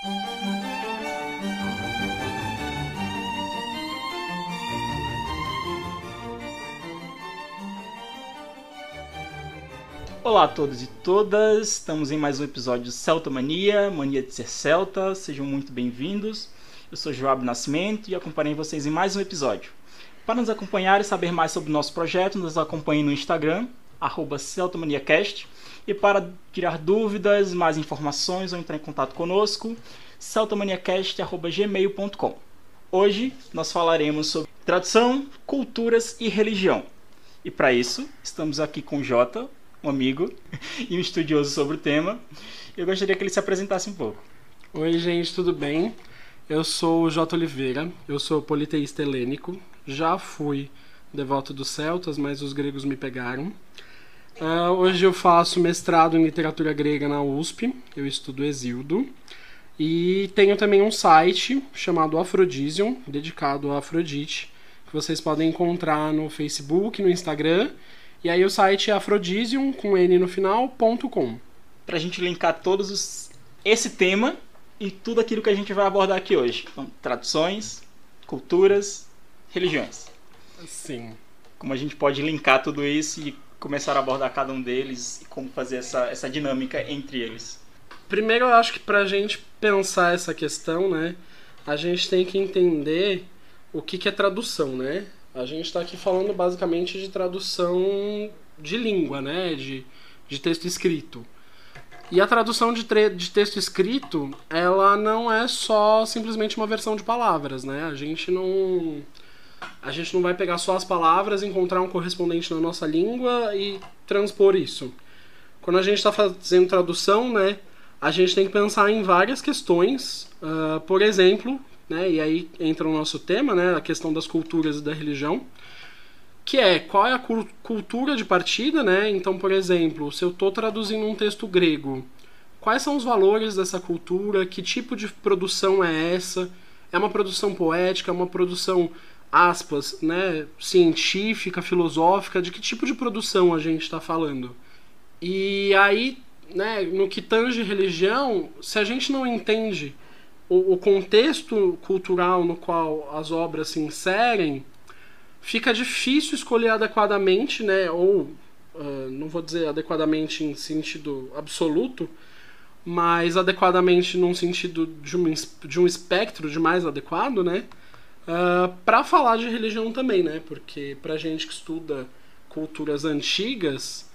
Olá a todos e todas, estamos em mais um episódio de Celta Mania, Mania de Ser Celta, sejam muito bem-vindos. Eu sou Joab Nascimento e acompanhei vocês em mais um episódio. Para nos acompanhar e saber mais sobre o nosso projeto, nos acompanhe no Instagram, CeltamaniaCast, e para tirar dúvidas, mais informações ou entrar em contato conosco, celtamaniacast.gmail.com. Hoje nós falaremos sobre tradução, culturas e religião. E para isso, estamos aqui com o Jota, um amigo e um estudioso sobre o tema. Eu gostaria que ele se apresentasse um pouco. Oi, gente, tudo bem? Eu sou o J. Oliveira, eu sou politeísta helênico, já fui devoto dos celtas, mas os gregos me pegaram. Uh, hoje eu faço mestrado em literatura grega na USP, eu estudo Exildo. E tenho também um site chamado Aphrodisium, dedicado a Afrodite, que vocês podem encontrar no Facebook, no Instagram e aí o site é afrodisium, com N no final, ponto com. Pra gente linkar todos os... esse tema e tudo aquilo que a gente vai abordar aqui hoje. Então, traduções, culturas, religiões. Sim. Como a gente pode linkar tudo isso e começar a abordar cada um deles e como fazer essa, essa dinâmica entre eles. Primeiro, eu acho que pra gente pensar essa questão, né, a gente tem que entender o que, que é tradução, né? A gente está aqui falando basicamente de tradução de língua, né? De, de texto escrito. E a tradução de, de texto escrito, ela não é só simplesmente uma versão de palavras, né? A gente não a gente não vai pegar só as palavras, encontrar um correspondente na nossa língua e transpor isso. Quando a gente está fazendo tradução, né, a gente tem que pensar em várias questões. Uh, por exemplo, né? E aí entra o nosso tema, né? A questão das culturas e da religião, que é qual é a cultura de partida, né? Então, por exemplo, se eu estou traduzindo um texto grego, quais são os valores dessa cultura? Que tipo de produção é essa? É uma produção poética? É uma produção aspas, né? Científica, filosófica? De que tipo de produção a gente está falando? E aí, né? No que tange religião, se a gente não entende o, o contexto cultural no qual as obras se inserem, fica difícil escolher adequadamente, né? Ou uh, não vou dizer adequadamente em sentido absoluto, mas adequadamente num sentido de um, de um espectro de mais adequado, né? Uh, para falar de religião também, né? Porque para gente que estuda culturas antigas,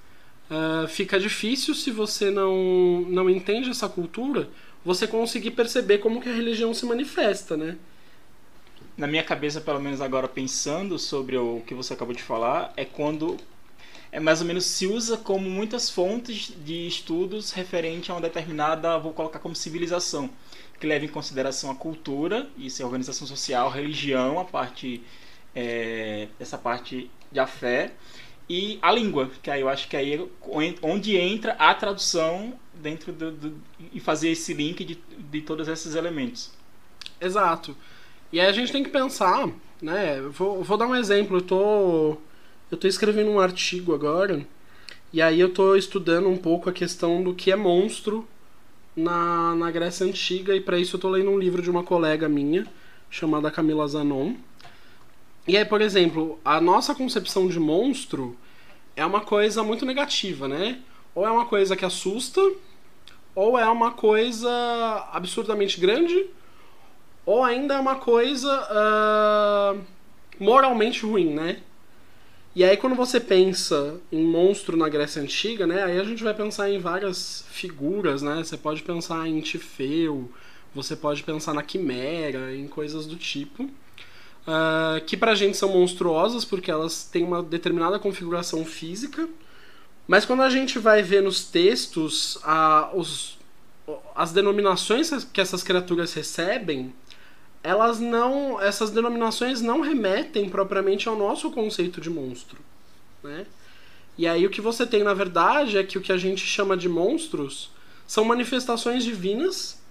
uh, fica difícil se você não, não entende essa cultura você conseguir perceber como que a religião se manifesta, né? Na minha cabeça, pelo menos agora pensando sobre o que você acabou de falar, é quando é mais ou menos se usa como muitas fontes de estudos referente a uma determinada, vou colocar como civilização, que leva em consideração a cultura, isso é organização social, religião, a parte é, essa parte da fé e a língua, que aí eu acho que aí é onde entra a tradução dentro do, do e fazer esse link de, de todos esses elementos. Exato. E aí a gente tem que pensar, né? Vou, vou dar um exemplo. Eu tô eu tô escrevendo um artigo agora e aí eu tô estudando um pouco a questão do que é monstro na, na Grécia Antiga e para isso eu tô lendo um livro de uma colega minha chamada Camila Zanon. E aí, por exemplo, a nossa concepção de monstro é uma coisa muito negativa, né? Ou é uma coisa que assusta, ou é uma coisa absurdamente grande, ou ainda é uma coisa uh, moralmente ruim, né? E aí quando você pensa em monstro na Grécia Antiga, né? Aí a gente vai pensar em várias figuras, né? Você pode pensar em Tifeu, você pode pensar na Quimera, em coisas do tipo. Uh, que pra gente são monstruosas porque elas têm uma determinada configuração física mas quando a gente vai ver nos textos a, os, as denominações que essas criaturas recebem, elas não, essas denominações não remetem propriamente ao nosso conceito de monstro, né? E aí o que você tem na verdade é que o que a gente chama de monstros são manifestações divinas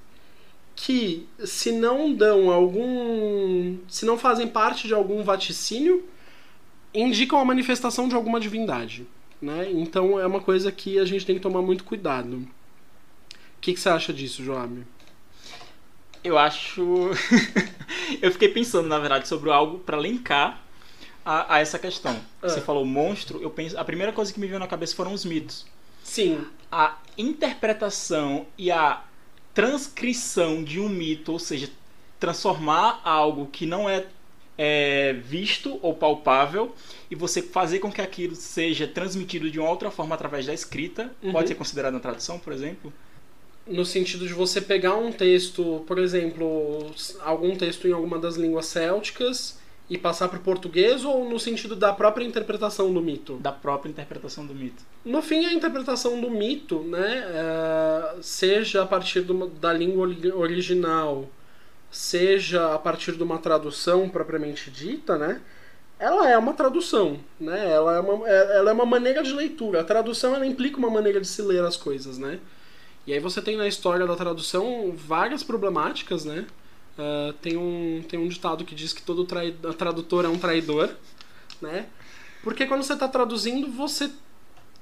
que se não dão algum, se não fazem parte de algum vaticínio, indicam a manifestação de alguma divindade. Né? Então é uma coisa que a gente tem que tomar muito cuidado. O que, que você acha disso, Joab? Eu acho. eu fiquei pensando, na verdade, sobre algo para linkar a, a, essa questão. Ah. Você falou monstro, eu penso. A primeira coisa que me veio na cabeça foram os mitos. Sim. A interpretação e a transcrição de um mito, ou seja, transformar algo que não é, é, visto ou palpável e você fazer com que aquilo seja transmitido de uma outra forma através da escrita, uhum. pode ser considerado uma tradução, por exemplo? No sentido de você pegar um texto, por exemplo, algum texto em alguma das línguas célticas e passar para o português ou no sentido da própria interpretação do mito? Da própria interpretação do mito. No fim, a interpretação do mito, né, é, seja a partir do, da língua original, seja a partir de uma tradução propriamente dita, né, ela é uma tradução, né? Ela é uma, é, ela é uma maneira de leitura. A tradução ela implica uma maneira de se ler as coisas, né? E aí você tem na história da tradução várias problemáticas, né? Uh, tem, um, tem um ditado que diz que todo trai, tradutor é um traidor, né? Porque quando você está traduzindo, você,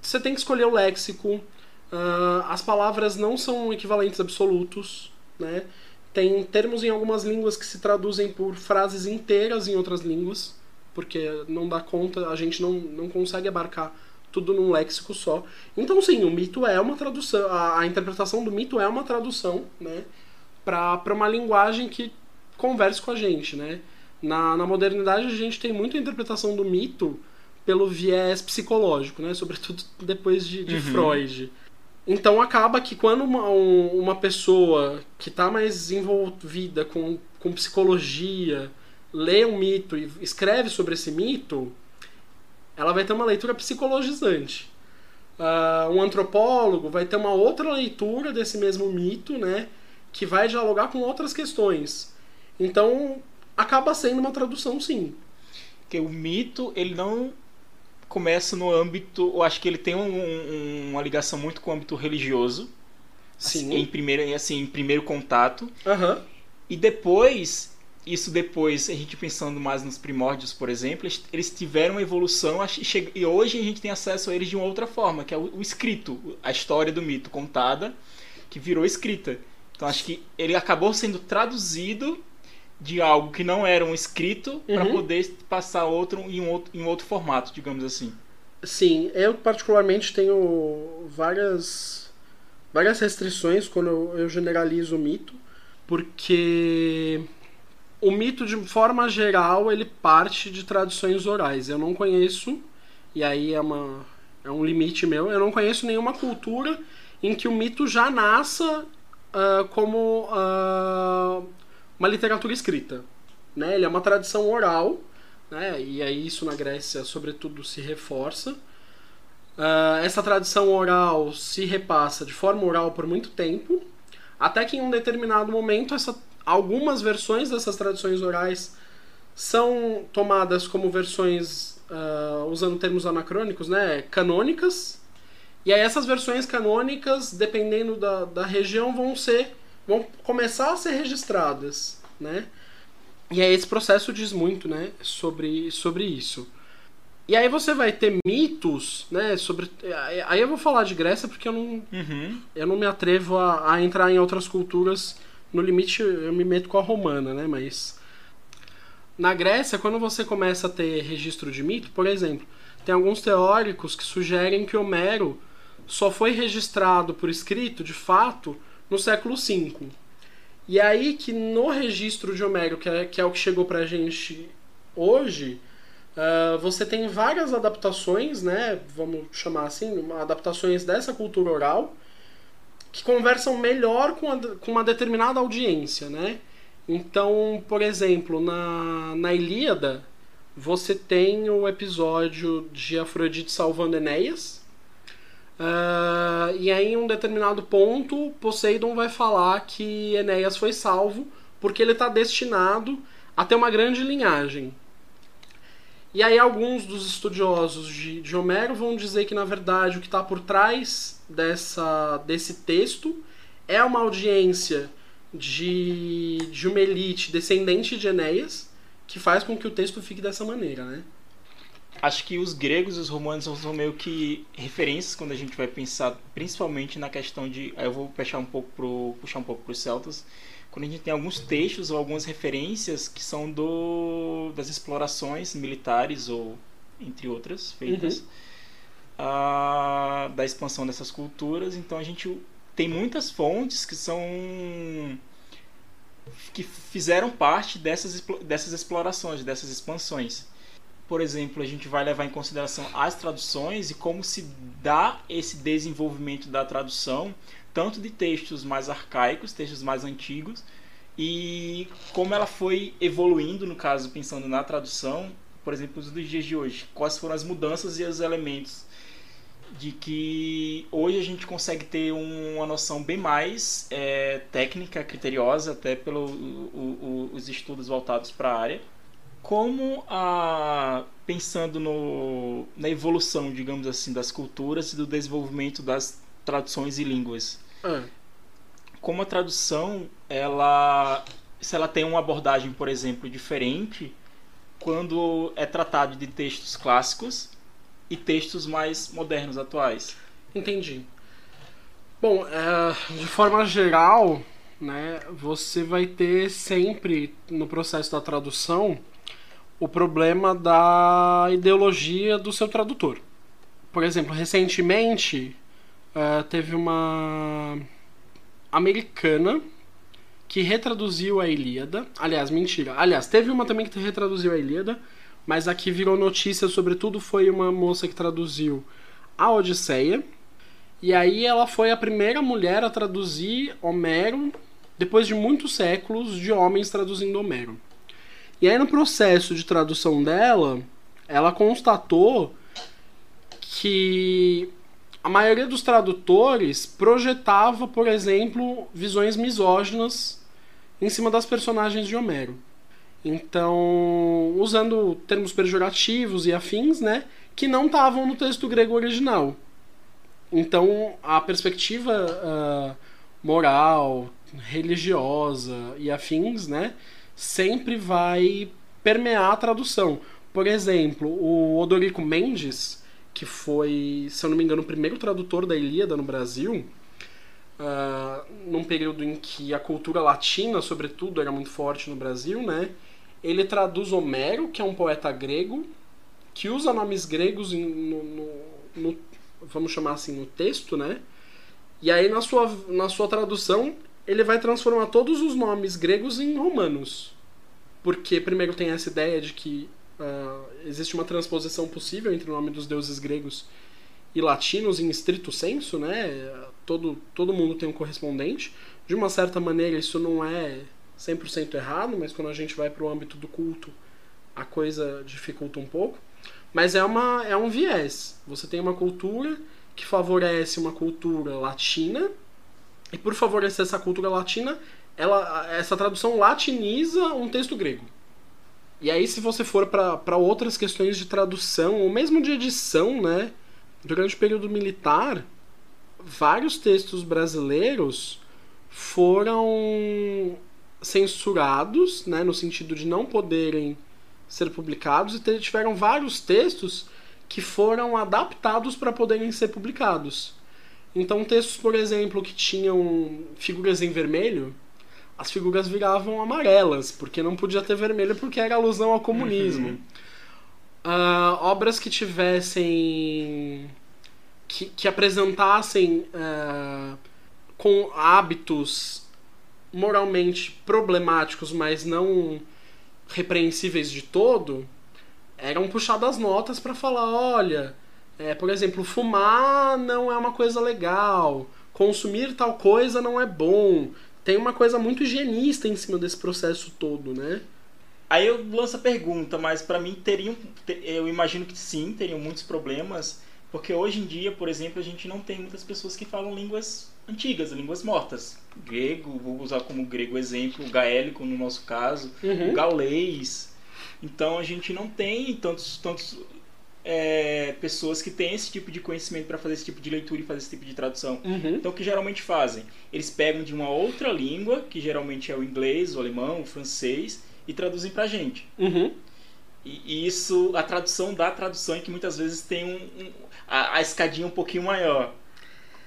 você tem que escolher o léxico. Uh, as palavras não são equivalentes absolutos, né? Tem termos em algumas línguas que se traduzem por frases inteiras em outras línguas, porque não dá conta, a gente não, não consegue abarcar tudo num léxico só. Então, sim, o mito é uma tradução, a, a interpretação do mito é uma tradução, né, para uma linguagem que converse com a gente, né. Na, na modernidade, a gente tem muita interpretação do mito pelo viés psicológico, né, sobretudo depois de, de uhum. Freud. Então, acaba que quando uma, uma pessoa que está mais envolvida com, com psicologia lê um mito e escreve sobre esse mito, ela vai ter uma leitura psicologizante. Uh, um antropólogo vai ter uma outra leitura desse mesmo mito, né, que vai dialogar com outras questões. Então, acaba sendo uma tradução, sim. Que o mito, ele não começa no âmbito, eu acho que ele tem um, um, uma ligação muito com o âmbito religioso. Sim. Assim, em primeiro, assim, em primeiro contato. Uhum. E depois isso depois, a gente pensando mais nos primórdios, por exemplo, eles tiveram uma evolução e hoje a gente tem acesso a eles de uma outra forma, que é o escrito, a história do mito contada, que virou escrita. Então acho que ele acabou sendo traduzido de algo que não era um escrito uhum. para poder passar outro em, um outro em outro formato, digamos assim. Sim, eu particularmente tenho várias várias restrições quando eu, eu generalizo o mito, porque o mito, de forma geral, ele parte de tradições orais. Eu não conheço, e aí é, uma, é um limite meu, eu não conheço nenhuma cultura em que o mito já nasça uh, como uh, uma literatura escrita. Né? Ele é uma tradição oral, né? e aí isso na Grécia, sobretudo, se reforça. Uh, essa tradição oral se repassa de forma oral por muito tempo, até que em um determinado momento essa algumas versões dessas tradições orais são tomadas como versões, uh, usando termos anacrônicos, né, canônicas. E aí essas versões canônicas, dependendo da, da região, vão ser vão começar a ser registradas, né? E aí esse processo diz muito, né, sobre, sobre isso. E aí você vai ter mitos, né, sobre... Aí eu vou falar de Grécia porque eu não, uhum. eu não me atrevo a, a entrar em outras culturas no limite eu me meto com a romana, né? Mas na Grécia, quando você começa a ter registro de mito, por exemplo, tem alguns teóricos que sugerem que Homero só foi registrado por escrito, de fato, no século V. E aí que no registro de Homero, que é, que é o que chegou pra gente hoje, uh, você tem várias adaptações, né? Vamos chamar assim, adaptações dessa cultura oral, que conversam melhor com, a, com uma determinada audiência, né? Então, por exemplo, na, na Ilíada, você tem o episódio de Afrodite salvando Enéas. Uh, e aí, em um determinado ponto, Poseidon vai falar que Enéas foi salvo porque ele está destinado a ter uma grande linhagem. E aí, alguns dos estudiosos de, de Homero vão dizer que, na verdade, o que está por trás dessa, desse texto é uma audiência de, de uma elite descendente de Enéas que faz com que o texto fique dessa maneira, né? acho que os gregos e os romanos são meio que referências quando a gente vai pensar, principalmente na questão de. Eu vou puxar um pouco para os celtas. Quando a gente tem alguns textos ou algumas referências que são do das explorações militares ou entre outras feitas uhum. da expansão dessas culturas, então a gente tem muitas fontes que são que fizeram parte dessas, dessas explorações, dessas expansões. Por exemplo, a gente vai levar em consideração as traduções e como se dá esse desenvolvimento da tradução, tanto de textos mais arcaicos, textos mais antigos, e como ela foi evoluindo, no caso, pensando na tradução, por exemplo, dos dias de hoje. Quais foram as mudanças e os elementos de que hoje a gente consegue ter uma noção bem mais é, técnica, criteriosa, até pelos os estudos voltados para a área. Como a, pensando no, na evolução, digamos assim, das culturas e do desenvolvimento das traduções e línguas. É. Como a tradução, ela, se ela tem uma abordagem, por exemplo, diferente, quando é tratado de textos clássicos e textos mais modernos, atuais. Entendi. Bom, é, de forma geral, né, você vai ter sempre no processo da tradução o problema da ideologia do seu tradutor. Por exemplo, recentemente uh, teve uma americana que retraduziu a Ilíada. Aliás, mentira. Aliás, teve uma também que retraduziu a Ilíada mas aqui virou notícia, sobretudo, foi uma moça que traduziu a Odisseia. E aí ela foi a primeira mulher a traduzir Homero depois de muitos séculos de homens traduzindo Homero. E aí no processo de tradução dela, ela constatou que a maioria dos tradutores projetava, por exemplo, visões misóginas em cima das personagens de Homero. Então, usando termos pejorativos e afins, né, que não estavam no texto grego original. Então, a perspectiva uh, moral, religiosa e afins, né, sempre vai permear a tradução. Por exemplo, o Odorico Mendes, que foi, se eu não me engano, o primeiro tradutor da Ilíada no Brasil, uh, num período em que a cultura latina, sobretudo, era muito forte no Brasil, né? ele traduz Homero, que é um poeta grego, que usa nomes gregos no, no, no, vamos chamar assim, no texto, né? E aí na sua, na sua tradução ele vai transformar todos os nomes gregos em romanos. Porque primeiro tem essa ideia de que uh, existe uma transposição possível entre o nome dos deuses gregos e latinos em estrito senso, né? Todo, todo mundo tem um correspondente. De uma certa maneira isso não é 100% errado, mas quando a gente vai para o âmbito do culto, a coisa dificulta um pouco. Mas é, uma, é um viés. Você tem uma cultura que favorece uma cultura latina, e por favorecer essa cultura latina, ela, essa tradução latiniza um texto grego. E aí, se você for para outras questões de tradução, ou mesmo de edição, né? Durante o período militar, vários textos brasileiros foram censurados, né, no sentido de não poderem ser publicados, e tiveram vários textos que foram adaptados para poderem ser publicados. Então, textos, por exemplo, que tinham figuras em vermelho, as figuras viravam amarelas, porque não podia ter vermelho porque era alusão ao comunismo. Uhum. Uh, obras que tivessem. que, que apresentassem uh, com hábitos moralmente problemáticos, mas não repreensíveis de todo, eram puxadas notas para falar, olha, é, por exemplo, fumar não é uma coisa legal, consumir tal coisa não é bom. Tem uma coisa muito higienista em cima desse processo todo, né? Aí eu lanço a pergunta, mas para mim teriam, eu imagino que sim, teriam muitos problemas, porque hoje em dia, por exemplo, a gente não tem muitas pessoas que falam línguas antigas, línguas mortas. Grego, vou usar como grego exemplo, gaélico no nosso caso, uhum. o gaulês. Então a gente não tem tantos, tantos é, pessoas que têm esse tipo de conhecimento para fazer esse tipo de leitura e fazer esse tipo de tradução. Uhum. Então o que geralmente fazem? Eles pegam de uma outra língua, que geralmente é o inglês, o alemão, o francês, e traduzem pra gente. Uhum. E, e isso, a tradução da tradução é que muitas vezes tem um, um a, a escadinha um pouquinho maior.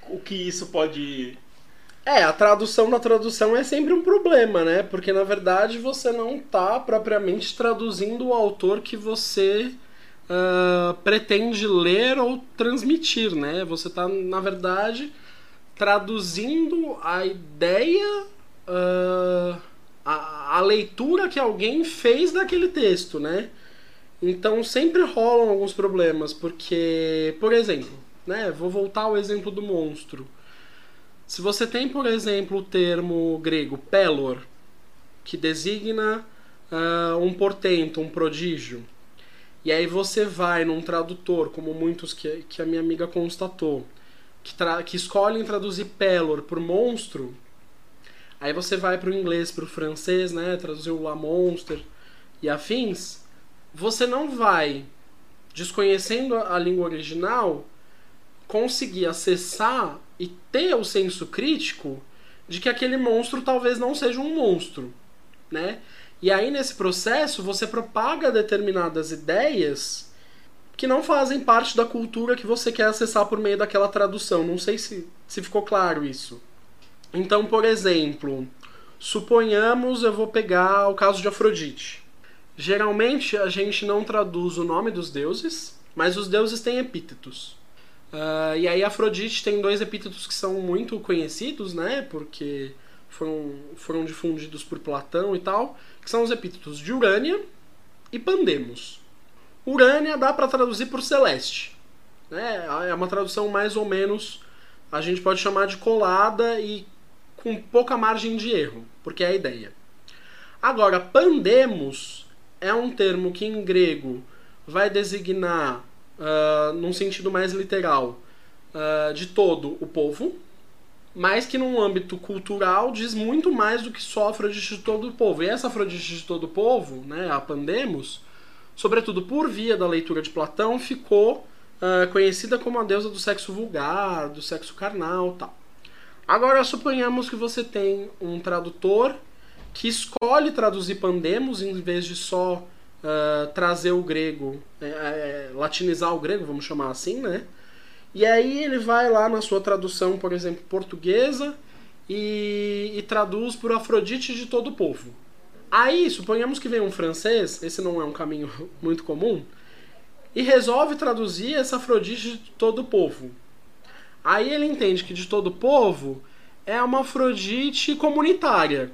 O que isso pode é, a tradução da tradução é sempre um problema, né? Porque na verdade você não está propriamente traduzindo o autor que você uh, pretende ler ou transmitir, né? Você está, na verdade, traduzindo a ideia, uh, a, a leitura que alguém fez daquele texto, né? Então sempre rolam alguns problemas, porque, por exemplo, né? Vou voltar ao exemplo do monstro. Se você tem, por exemplo, o termo grego pelor, que designa uh, um portento, um prodígio, e aí você vai num tradutor, como muitos que, que a minha amiga constatou, que, que escolhem traduzir pelor por monstro, aí você vai para o inglês, para o francês, né, traduzir o la monster e afins, você não vai, desconhecendo a língua original, conseguir acessar e ter o senso crítico de que aquele monstro talvez não seja um monstro, né? E aí nesse processo você propaga determinadas ideias que não fazem parte da cultura que você quer acessar por meio daquela tradução. Não sei se, se ficou claro isso. Então, por exemplo, suponhamos eu vou pegar o caso de Afrodite. Geralmente a gente não traduz o nome dos deuses, mas os deuses têm epítetos. Uh, e aí Afrodite tem dois epítetos que são muito conhecidos, né? Porque foram, foram difundidos por Platão e tal, que são os epítetos de Urânia e Pandemos. Urânia dá para traduzir por celeste. Né? É uma tradução mais ou menos, a gente pode chamar de colada e com pouca margem de erro, porque é a ideia. Agora, pandemos é um termo que em grego vai designar uh, num sentido mais literal, uh, de todo o povo, mas que num âmbito cultural diz muito mais do que só Afrodite de todo o povo. E essa Afrodite de todo o povo, né, a Pandemos, sobretudo por via da leitura de Platão, ficou uh, conhecida como a deusa do sexo vulgar, do sexo carnal tal. Agora suponhamos que você tem um tradutor que escolhe traduzir Pandemos em vez de só uh, trazer o grego, é, é, latinizar o grego, vamos chamar assim, né? E aí ele vai lá na sua tradução, por exemplo, portuguesa, e, e traduz por Afrodite de todo o povo. Aí, suponhamos que vem um francês, esse não é um caminho muito comum, e resolve traduzir essa Afrodite de todo o povo. Aí ele entende que de todo o povo é uma Afrodite comunitária.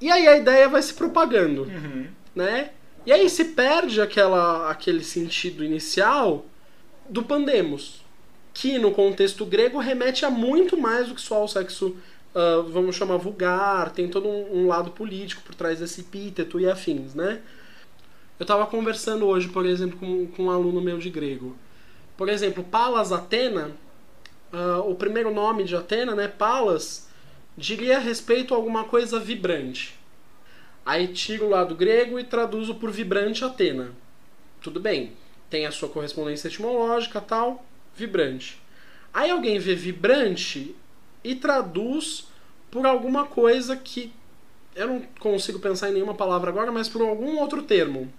E aí a ideia vai se propagando, uhum. né? E aí se perde aquela, aquele sentido inicial do pandemos, que no contexto grego remete a muito mais do que só ao sexo, uh, vamos chamar vulgar, tem todo um, um, lado político por trás desse epíteto e afins, né? Eu estava conversando hoje, por exemplo, com, com um aluno meu de grego. Por exemplo, Palas Atena, uh, o primeiro nome de Atena, né, Palas, diria respeito a alguma coisa vibrante. Aí tiro o lado grego e traduzo por vibrante Atena. Tudo bem, tem a sua correspondência etimológica tal, vibrante. Aí alguém vê vibrante e traduz por alguma coisa que eu não consigo pensar em nenhuma palavra agora, mas por algum outro termo.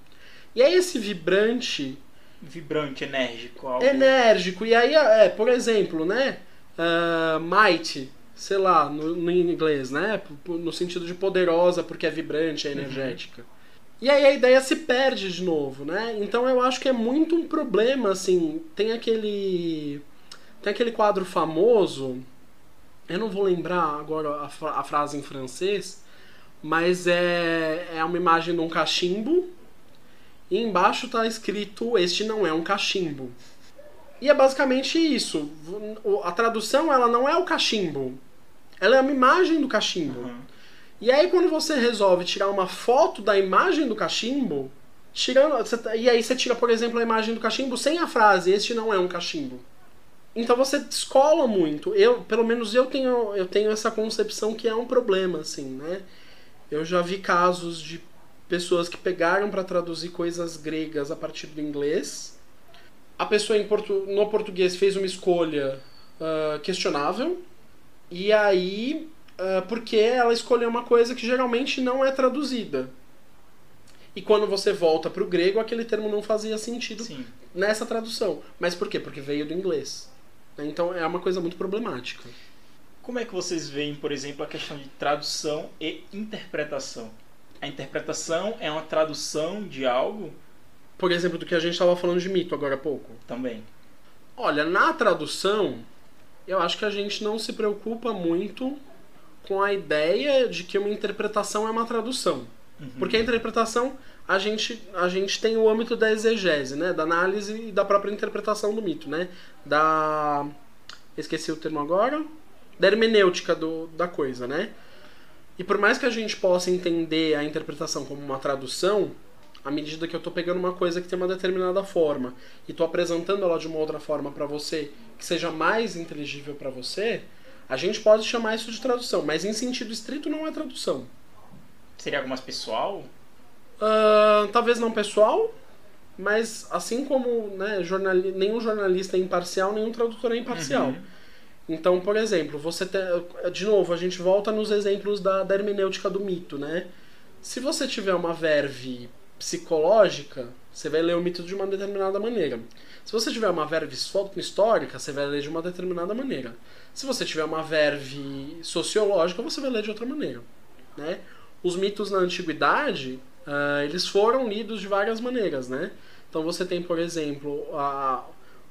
E aí esse vibrante. Vibrante, enérgico. Algo... Enérgico. E aí, é, por exemplo, né? Uh, might sei lá, no, no inglês, né? No sentido de poderosa, porque é vibrante, é energética. Uhum. E aí a ideia se perde de novo, né? Então eu acho que é muito um problema, assim. Tem aquele. Tem aquele quadro famoso. Eu não vou lembrar agora a, a frase em francês, mas é, é uma imagem de um cachimbo. E embaixo está escrito: Este não é um cachimbo. E é basicamente isso. A tradução ela não é o cachimbo. Ela é uma imagem do cachimbo. Uhum. E aí quando você resolve tirar uma foto da imagem do cachimbo, tirando, tá, e aí você tira, por exemplo, a imagem do cachimbo sem a frase este não é um cachimbo. Então você descola muito. Eu, pelo menos eu tenho, eu tenho essa concepção que é um problema assim, né? Eu já vi casos de pessoas que pegaram para traduzir coisas gregas a partir do inglês. A pessoa portu no português fez uma escolha uh, questionável, e aí, uh, porque ela escolheu uma coisa que geralmente não é traduzida. E quando você volta para o grego, aquele termo não fazia sentido Sim. nessa tradução. Mas por quê? Porque veio do inglês. Então é uma coisa muito problemática. Como é que vocês veem, por exemplo, a questão de tradução e interpretação? A interpretação é uma tradução de algo Por exemplo, do que a gente estava falando de mito agora há pouco. também. Olha, na tradução, eu acho que a gente não se preocupa muito com a ideia de que uma interpretação é uma tradução. Porque a interpretação, a gente, a gente tem o âmbito da exegese, né? Da análise e da própria interpretação do mito, né? Da... Esqueci o termo agora. Da hermenêutica do, da coisa, né? E por mais que a gente possa entender a interpretação como uma tradução, à medida que eu tô pegando uma coisa que tem uma determinada forma e tô apresentando ela de uma outra forma para você que seja mais inteligível para você, a gente pode chamar isso de tradução, mas em sentido estrito não é tradução. Seria algo mais pessoal? Ah, talvez não pessoal, mas assim como né, jornali nenhum jornalista é imparcial, nenhum tradutor é imparcial. Uhum. Então, por exemplo, você tem. De novo, a gente volta nos exemplos da, da hermenêutica do mito, né? Se você tiver uma verve psicológica, você vai ler o mito de uma determinada maneira. Se você tiver uma verve histó- histórica, você vai ler de uma determinada maneira. Se você tiver uma verve sociológica, você vai ler de outra maneira. Né? Os mitos na antiguidade, ah, eles foram lidos de várias maneiras, né? Então você tem, por exemplo, a-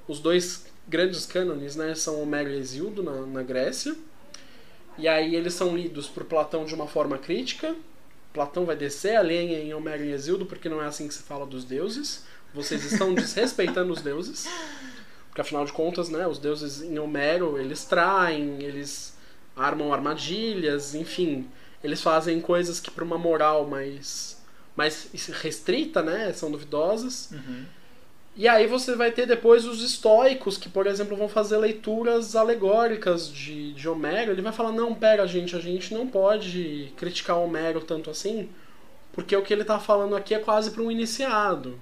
os dois grandes cânones, né? São Homero e Hesíodo na, na Grécia. E aí eles são lidos por Platão de uma forma crítica. Platão vai descer a lenha em Homero e Hesíodo porque não é assim que se fala dos deuses. Vocês estão desrespeitando os deuses. Porque afinal de contas, né, os deuses em Homero, eles traem, eles armam armadilhas, enfim, eles fazem coisas que para uma moral mais mais restrita, né, são duvidosas. Uhum. E aí você vai ter depois os estoicos, que, por exemplo, vão fazer leituras alegóricas de, de Homero. Ele vai falar, não, pera, gente, a gente não pode criticar Homero tanto assim, porque o que ele está falando aqui é quase para um iniciado.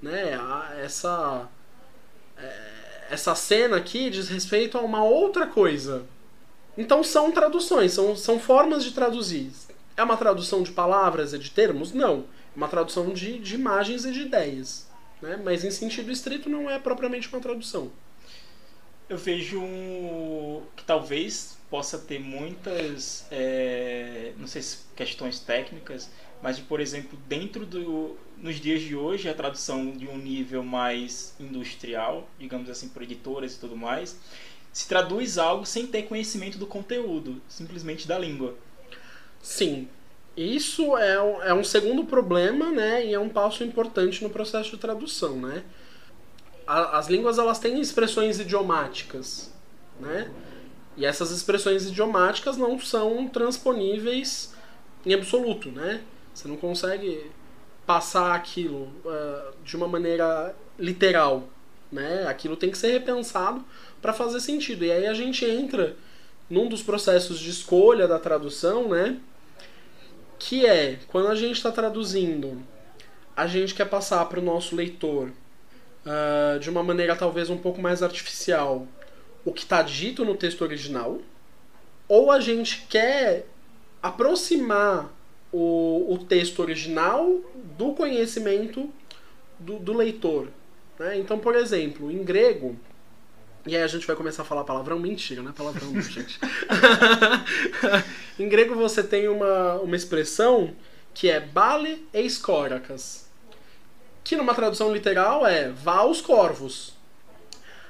Né? Essa, é, essa cena aqui diz respeito a uma outra coisa. Então são traduções, são, são formas de traduzir. É uma tradução de palavras e de termos? Não. É uma tradução de, de imagens e de ideias. Né? Mas em sentido estrito não é propriamente uma tradução. Eu vejo um... que talvez possa ter muitas, é, não sei se questões técnicas, mas por exemplo, dentro do nos dias de hoje a tradução de um nível mais industrial, digamos assim, por editoras e tudo mais, se traduz algo sem ter conhecimento do conteúdo, simplesmente da língua. Sim, isso é, um- é um segundo problema, né? E é um passo importante no processo de tradução, né? A- as línguas elas têm expressões idiomáticas, né? E essas expressões idiomáticas não são transponíveis em absoluto, né? Você não consegue passar aquilo ah, de uma maneira literal, né? Aquilo tem que ser repensado para fazer sentido. E aí a gente entra num dos processos de escolha da tradução, né? Que é quando a gente está traduzindo, a gente quer passar para o nosso leitor ah, de uma maneira talvez um pouco mais artificial o que está dito no texto original, ou a gente quer aproximar o, o texto original do conhecimento do, do leitor. Né? Então, por exemplo, em grego, e aí a gente vai começar a falar palavrão, mentira, não é palavrão, gente. em grego você tem uma, uma expressão que é bale e escóracas, que numa tradução literal é vá aos corvos.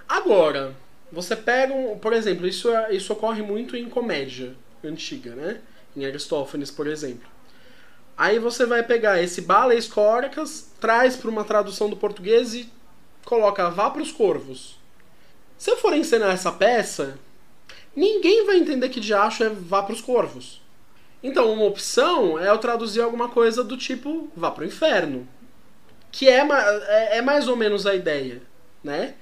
Agora, você pega um, por exemplo, isso, é- isso ocorre muito em comédia antiga, né? Em Aristófanes, por exemplo. Aí você vai pegar esse bala e escóracas, traz para uma tradução do português e coloca vá para os corvos. Se eu for encenar essa peça, ninguém vai entender que diacho é vá para os corvos. Então, uma opção é eu traduzir alguma coisa do tipo vá para o inferno. Que é, é, é mais ou menos a ideia, né?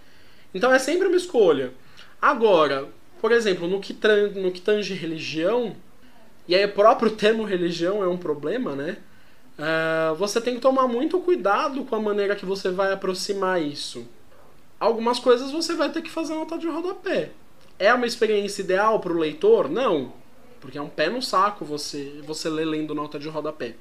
Então é sempre uma escolha. Agora, por exemplo, no que, no que tange religião, e aí o próprio termo religião é um problema, né? Ah, você tem que tomar muito cuidado com a maneira que você vai aproximar isso. Algumas coisas você vai ter que fazer nota de rodapé. É uma experiência ideal para o leitor? Não. porque é um pé no saco você, você ler lendo nota de rodapé.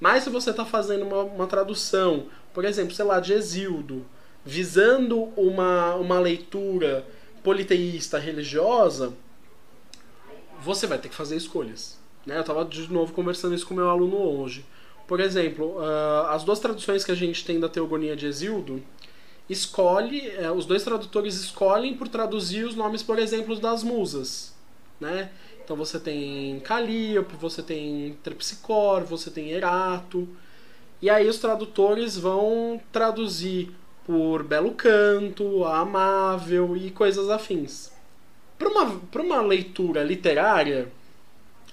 Mas se você está fazendo uma, uma tradução, por exemplo, sei lá, de Exildo, visando uma, uma leitura politeísta religiosa, você vai ter que fazer escolhas. Né? Eu estava de novo conversando isso com meu aluno hoje. Por exemplo, uh, as duas traduções que a gente tem da Teogonia de Exildo, escolhe, uh, os dois tradutores escolhem por traduzir os nomes, por exemplo, das musas. Né? Então você tem Calíope, você tem Terpsicor, você tem Erato. E aí os tradutores vão traduzir por Belo Canto, Amável e coisas afins. Para uma, uma leitura literária,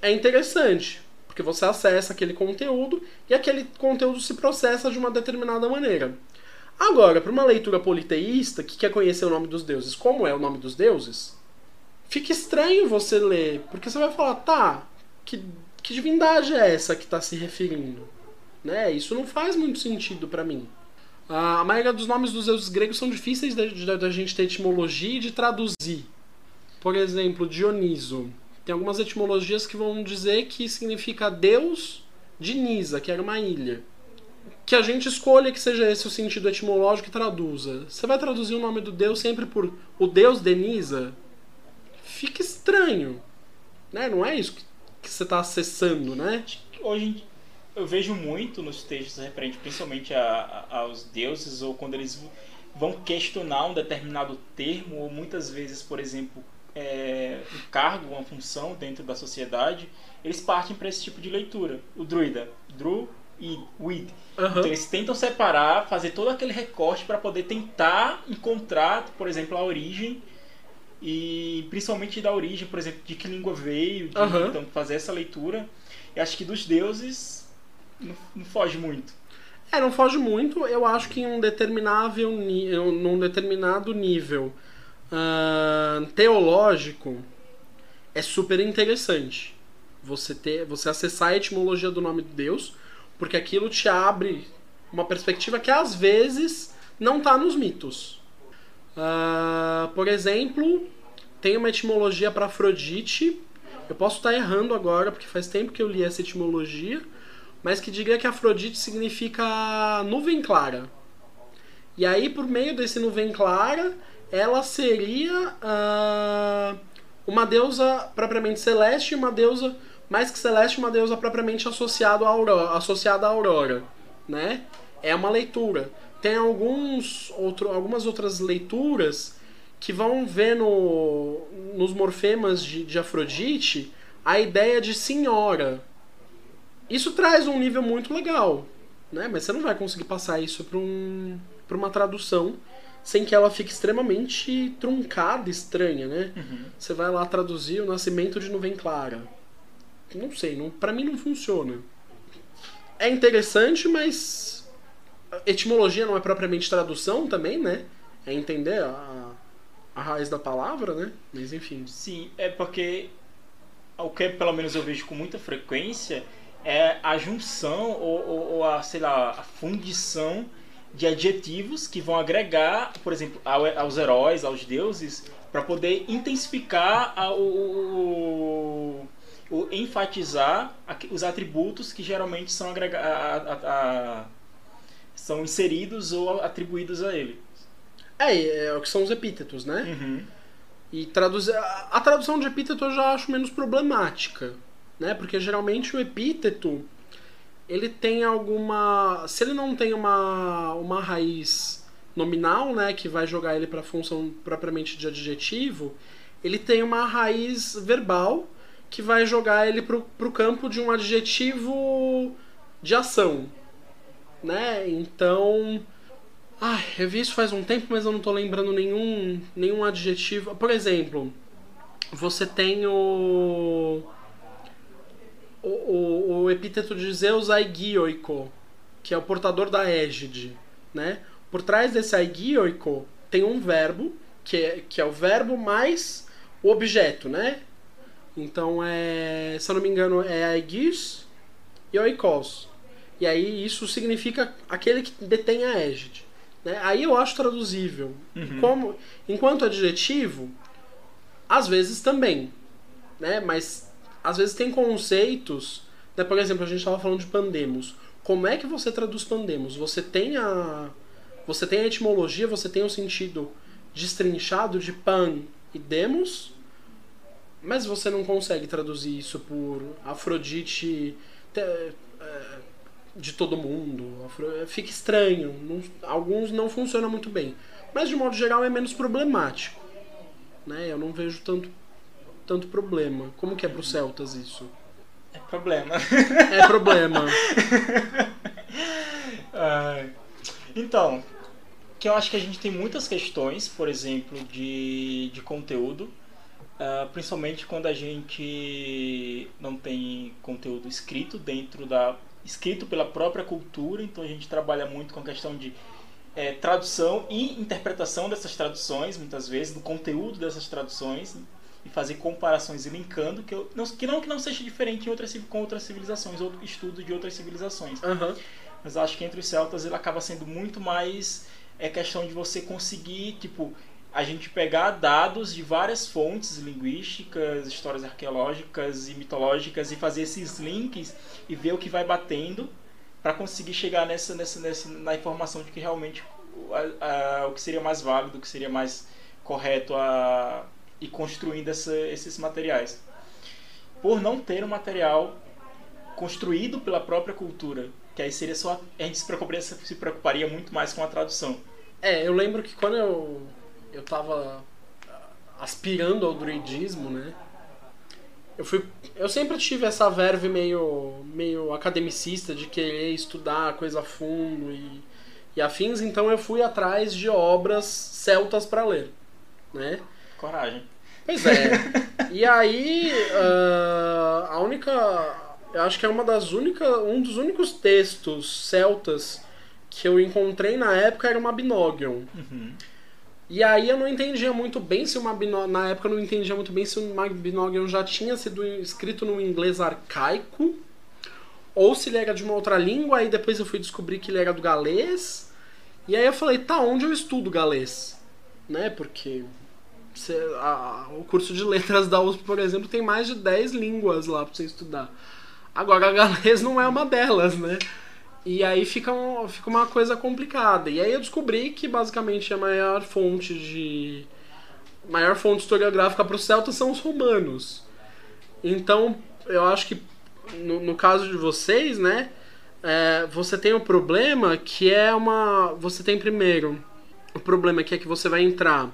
é interessante, porque você acessa aquele conteúdo e aquele conteúdo se processa de uma determinada maneira. Agora, para uma leitura politeísta, que quer conhecer o nome dos deuses, como é o nome dos deuses, fica estranho você ler, porque você vai falar, tá, que, que divindade é essa que está se referindo? Né? Isso não faz muito sentido para mim. A maioria dos nomes dos deuses gregos são difíceis da gente ter etimologia e de traduzir. Por exemplo, Dioniso. Tem algumas etimologias que vão dizer que significa deus de Nisa, que era uma ilha. Que a gente escolha que seja esse o sentido etimológico e traduza. Você vai traduzir o nome do deus sempre por o deus de Nisa? fica estranho. Né? Não é isso que, você está acessando, né? Hoje eu vejo muito nos textos referentes principalmente a, a, aos deuses ou quando eles vão questionar um determinado termo ou muitas vezes, por exemplo, é, um cargo, uma função dentro da sociedade, eles partem para esse tipo de leitura. O druida, dru e weed. Uhum. Então eles tentam separar, fazer todo aquele recorte para poder tentar encontrar, por exemplo, a origem e principalmente da origem, por exemplo, de que língua veio, de, uhum. então fazer essa leitura. E acho que dos deuses não, não, foge muito. É, não foge muito. Eu acho que em um determinável, num determinado nível uh, teológico é super interessante você ter, você acessar a etimologia do nome de Deus, porque aquilo te abre uma perspectiva que às vezes não está nos mitos. Uh, por exemplo, tem uma etimologia para Afrodite. Eu posso estar errando agora, porque faz tempo que eu li essa etimologia, mas que diria que Afrodite significa nuvem clara. E aí, por meio desse nuvem clara, ela seria uh, uma deusa propriamente celeste e uma deusa mais que celeste, uma deusa propriamente associada à aurora, associada à aurora, né? É uma leitura tem alguns outro, algumas outras leituras que vão ver no, nos morfemas de, de Afrodite a ideia de senhora. Isso traz um nível muito legal, né? Mas você não vai conseguir passar isso para um, uma tradução sem que ela fique extremamente truncada, estranha, né? Uhum. Você vai lá traduzir o nascimento de nuvem clara. Não sei, não, para mim não funciona. É interessante, mas etimologia não é propriamente tradução também, né? É entender a, a raiz da palavra, né? Mas enfim. Sim, é porque o que pelo menos eu vejo com muita frequência é a junção ou, ou, ou a, sei lá, a fundição de adjetivos que vão agregar, por exemplo, aos heróis, aos deuses, para poder intensificar a, o, o, enfatizar os atributos que geralmente são agregados são inseridos ou atribuídos a ele. É, é o que são os epítetos, né? Uhum. E traduzir. A tradução de epíteto eu já acho menos problemática, né? Porque geralmente o epíteto ele tem alguma. Se ele não tem uma, uma raiz nominal, né, que vai jogar ele para a função propriamente de adjetivo, ele tem uma raiz verbal que vai jogar ele para o campo de um adjetivo de ação né? Então, ai, eu vi isso faz um tempo, mas eu não tô lembrando nenhum nenhum adjetivo. Por exemplo, você tem o o, o, epíteto de Zeus aigioiko, que é o portador da égide, né? Por trás desse aigioiko tem um verbo, que é, que é o verbo mais o objeto, né? Então é, se eu não me engano, é aigis e oikos. E aí isso significa aquele que detém a égide. Né? Aí eu acho traduzível. Uhum. Como, enquanto adjetivo, às vezes também. Né? Mas às vezes tem conceitos, né, por exemplo, a gente estava falando de pandemos. Como é que você traduz pandemos? Você tem a você tem a etimologia, você tem o sentido destrinchado de pan e demos, mas você não consegue traduzir isso por Afrodite é, de todo mundo. Fica estranho. Alguns não funcionam muito bem. Mas de modo geral é menos problemático. Né? Eu não vejo tanto, tanto problema. Como que é para os celtas isso? É problema. É problema. então, que eu acho que a gente tem muitas questões, por exemplo, de, de conteúdo. Uh, principalmente quando a gente não tem conteúdo escrito dentro da escrito pela própria cultura então a gente trabalha muito com a questão de é, tradução e interpretação dessas traduções muitas vezes do conteúdo dessas traduções e fazer comparações e linkando que, eu, não, que não que não seja diferente em outras com outras civilizações ou estudo de outras civilizações uhum. mas acho que entre os celtas ele acaba sendo muito mais é questão de você conseguir tipo a gente pegar dados de várias fontes linguísticas, histórias arqueológicas e mitológicas e fazer esses links e ver o que vai batendo para conseguir chegar nessa, nessa, nessa, na informação de que realmente a, a, o que seria mais válido, o que seria mais correto a, e construindo essa, esses materiais. Por não ter um material construído pela própria cultura, que aí seria só a gente se preocuparia, se preocuparia muito mais com a tradução. É, eu lembro que quando eu eu tava aspirando ao druidismo, né? Eu fui, eu sempre tive essa verve meio, meio academicista de querer estudar coisa a fundo e, e afins, então eu fui atrás de obras celtas para ler, né? Coragem. Pois é. e aí, uh, a única, eu acho que é uma das únicas, um dos únicos textos celtas que eu encontrei na época era uma Mabinogion. Uhum. E aí eu não entendia muito bem se o Mabinogion, na época eu não entendia muito bem se o Mabinogion já tinha sido escrito no inglês arcaico ou se ele era de uma outra língua, aí depois eu fui descobrir que ele era do galês. E aí eu falei, tá, onde eu estudo galês? Né? Porque a, o curso de letras da USP, por exemplo, tem mais de 10 línguas lá pra você estudar. Agora, galês não é uma delas, né? E aí fica, um, fica uma coisa complicada. E aí eu descobri que basicamente a maior fonte de. maior fonte historiográfica para os celtas são os romanos. Então, eu acho que no, no caso de vocês, né? É, você tem um problema que é uma. Você tem primeiro o problema que é que você vai entrar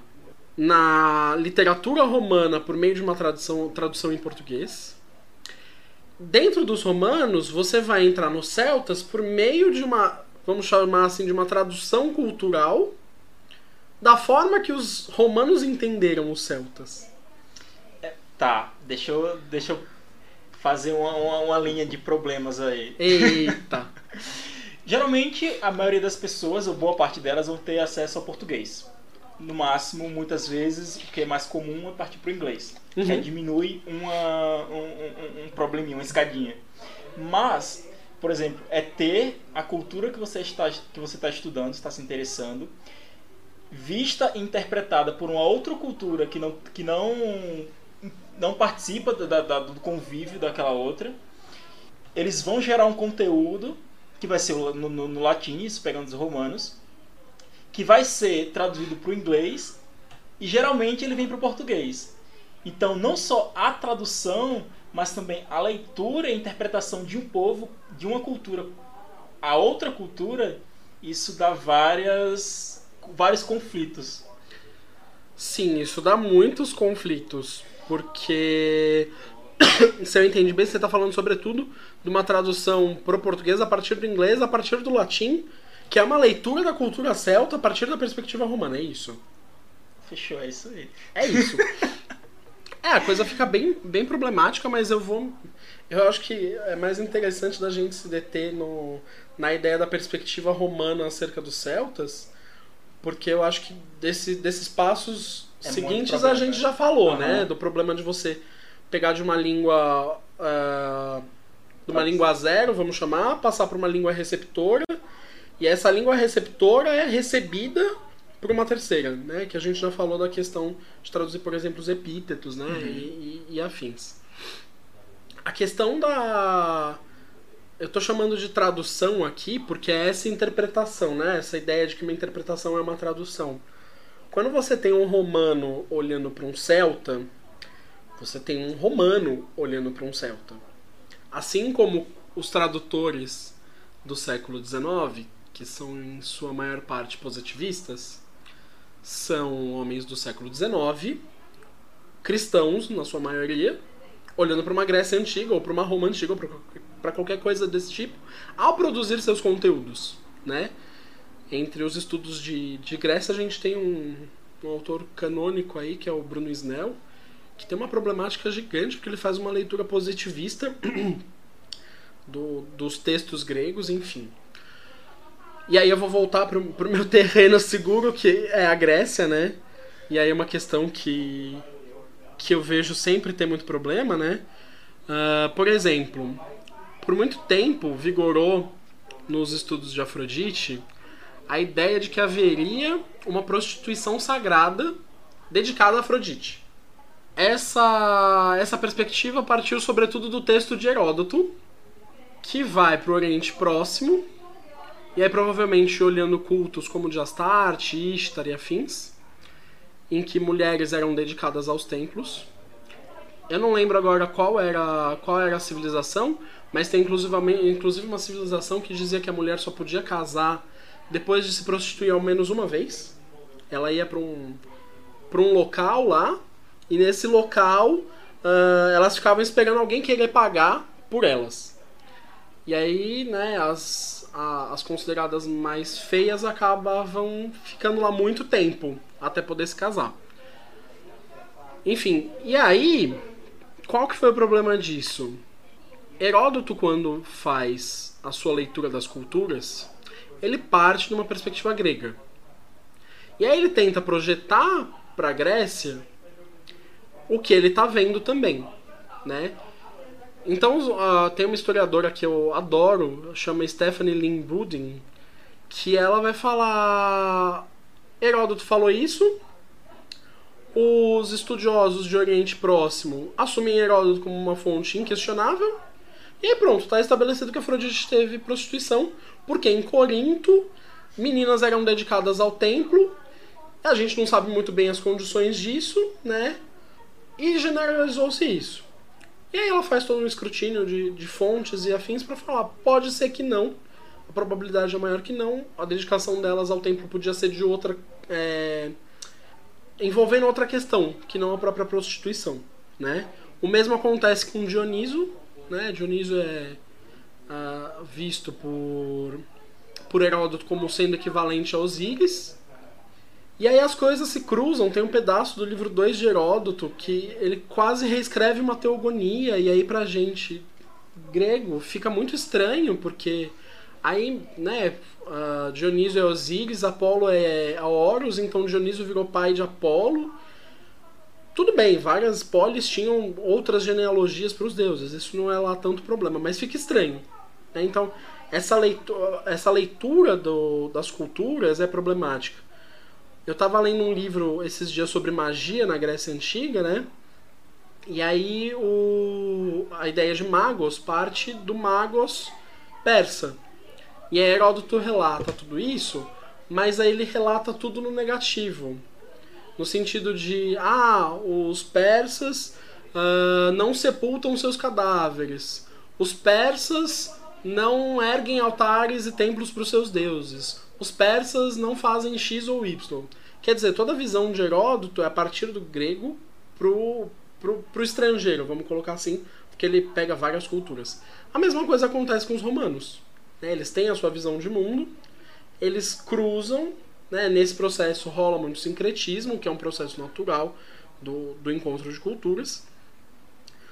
na literatura romana por meio de uma tradução, tradução em português dentro dos romanos, você vai entrar nos celtas por meio de uma, vamos chamar assim, de uma tradução cultural da forma que os romanos entenderam os celtas. É, tá, deixa eu, deixa eu fazer uma, uma, uma linha de problemas aí. Eita! Geralmente, a maioria das pessoas, ou boa parte delas, vão ter acesso ao português no máximo, muitas vezes, o que é mais comum é partir para o inglês. Uhum. Que diminui uma, um, um, um probleminha, uma escadinha. Mas, por exemplo, é ter a cultura que você está, que você está estudando, está se interessando, vista e interpretada por uma outra cultura que não, que não, não participa da, da, do convívio daquela outra. Eles vão gerar um conteúdo que vai ser no, no, no latim, isso pegando os romanos, que vai ser traduzido para o inglês e geralmente ele vem para o português. Então, não só a tradução, mas também a leitura e interpretação de um povo, de uma cultura a outra cultura, isso dá várias, vários conflitos. Sim, isso dá muitos conflitos, porque se eu entendi bem, você está falando sobretudo de uma tradução para o português a partir do inglês, a partir do latim, que é uma leitura da cultura celta a partir da perspectiva romana, é isso? Fechou, é isso aí. É isso. é, a coisa fica bem, bem problemática, mas eu vou. Eu acho que é mais interessante da gente se deter no, na ideia da perspectiva romana acerca dos celtas, porque eu acho que desse, desses passos é seguintes a gente já falou, uhum. né? Do problema de você pegar de uma língua. Uh, de uma língua zero, vamos chamar, passar para uma língua receptora e essa língua receptora é recebida por uma terceira, né? Que a gente já falou da questão de traduzir, por exemplo, os epítetos, né? Uhum. E, e, e, afins. a questão da. Eu tô chamando de tradução aqui porque é essa interpretação, né? Essa ideia de que uma interpretação é uma tradução. Quando você tem um romano olhando para um celta, você tem um romano olhando para um celta. Assim como os tradutores do século XIX, que são em sua maior parte positivistas, são homens do século XIX, cristãos na sua maioria, olhando para uma Grécia antiga ou para uma Roma antiga ou para qualquer coisa desse tipo, ao produzir seus conteúdos, né? Entre os estudos de, de Grécia a gente tem um, um autor canônico aí que é o Bruno Snell, que tem uma problemática gigante porque ele faz uma leitura positivista do, dos textos gregos, enfim. E aí eu vou voltar para o meu terreno seguro, que é a Grécia, né? E aí é uma questão que, que eu vejo sempre ter muito problema, né? Uh, por exemplo, por muito tempo vigorou nos estudos de Afrodite a ideia de que haveria uma prostituição sagrada dedicada a Afrodite. Essa, essa perspectiva partiu sobretudo do texto de Heródoto, que vai para o Oriente Próximo, e aí provavelmente olhando cultos como de Astarte, Ishtar e afins, em que mulheres eram dedicadas aos templos. Eu não lembro agora qual era, qual era a civilização, mas tem inclusive, inclusive uma civilização que dizia que a mulher só podia casar depois de se prostituir ao menos uma vez. Ela ia para um, um local lá, e nesse local uh, elas ficavam esperando alguém querer pagar por elas. E aí, né, as, a, as consideradas mais feias acabavam ficando lá muito tempo até poder se casar. Enfim, e aí, qual que foi o problema disso? Heródoto, quando faz a sua leitura das culturas, ele parte de uma perspectiva grega. E aí ele tenta projetar para a Grécia o que ele está vendo também, né? Então uh, tem uma historiadora que eu adoro, chama Stephanie Lynn Budin, que ela vai falar. Heródoto falou isso. Os estudiosos de Oriente Próximo assumem Heródoto como uma fonte inquestionável. E aí pronto, está estabelecido que Afrodite teve prostituição, porque em Corinto meninas eram dedicadas ao templo. A gente não sabe muito bem as condições disso, né? E generalizou-se isso. E aí ela faz todo um escrutínio de, de fontes e afins para falar, pode ser que não, a probabilidade é maior que não, a dedicação delas ao templo podia ser de outra. É, envolvendo outra questão, que não a própria prostituição. Né? O mesmo acontece com Dioniso, né? Dioniso é uh, visto por, por Heródoto como sendo equivalente a Osíris, e aí as coisas se cruzam, tem um pedaço do livro 2 de Heródoto que ele quase reescreve uma teogonia, e aí pra gente grego fica muito estranho, porque aí, né, Dionísio é Osíris, Apolo é Horus, então Dionísio virou pai de Apolo. Tudo bem, várias polis tinham outras genealogias para os deuses, isso não é lá tanto problema, mas fica estranho. Né? Então, essa leitura, essa leitura do, das culturas é problemática. Eu tava lendo um livro esses dias sobre magia na Grécia Antiga, né? E aí o, a ideia de magos parte do magos persa. E aí Heródoto relata tudo isso, mas aí ele relata tudo no negativo. No sentido de, ah, os persas uh, não sepultam seus cadáveres. Os persas não erguem altares e templos para os seus deuses os persas não fazem X ou Y. Quer dizer, toda a visão de Heródoto é a partir do grego pro, pro, pro estrangeiro, vamos colocar assim, porque ele pega várias culturas. A mesma coisa acontece com os romanos. Né? Eles têm a sua visão de mundo, eles cruzam, né? nesse processo rola muito sincretismo, que é um processo natural do, do encontro de culturas.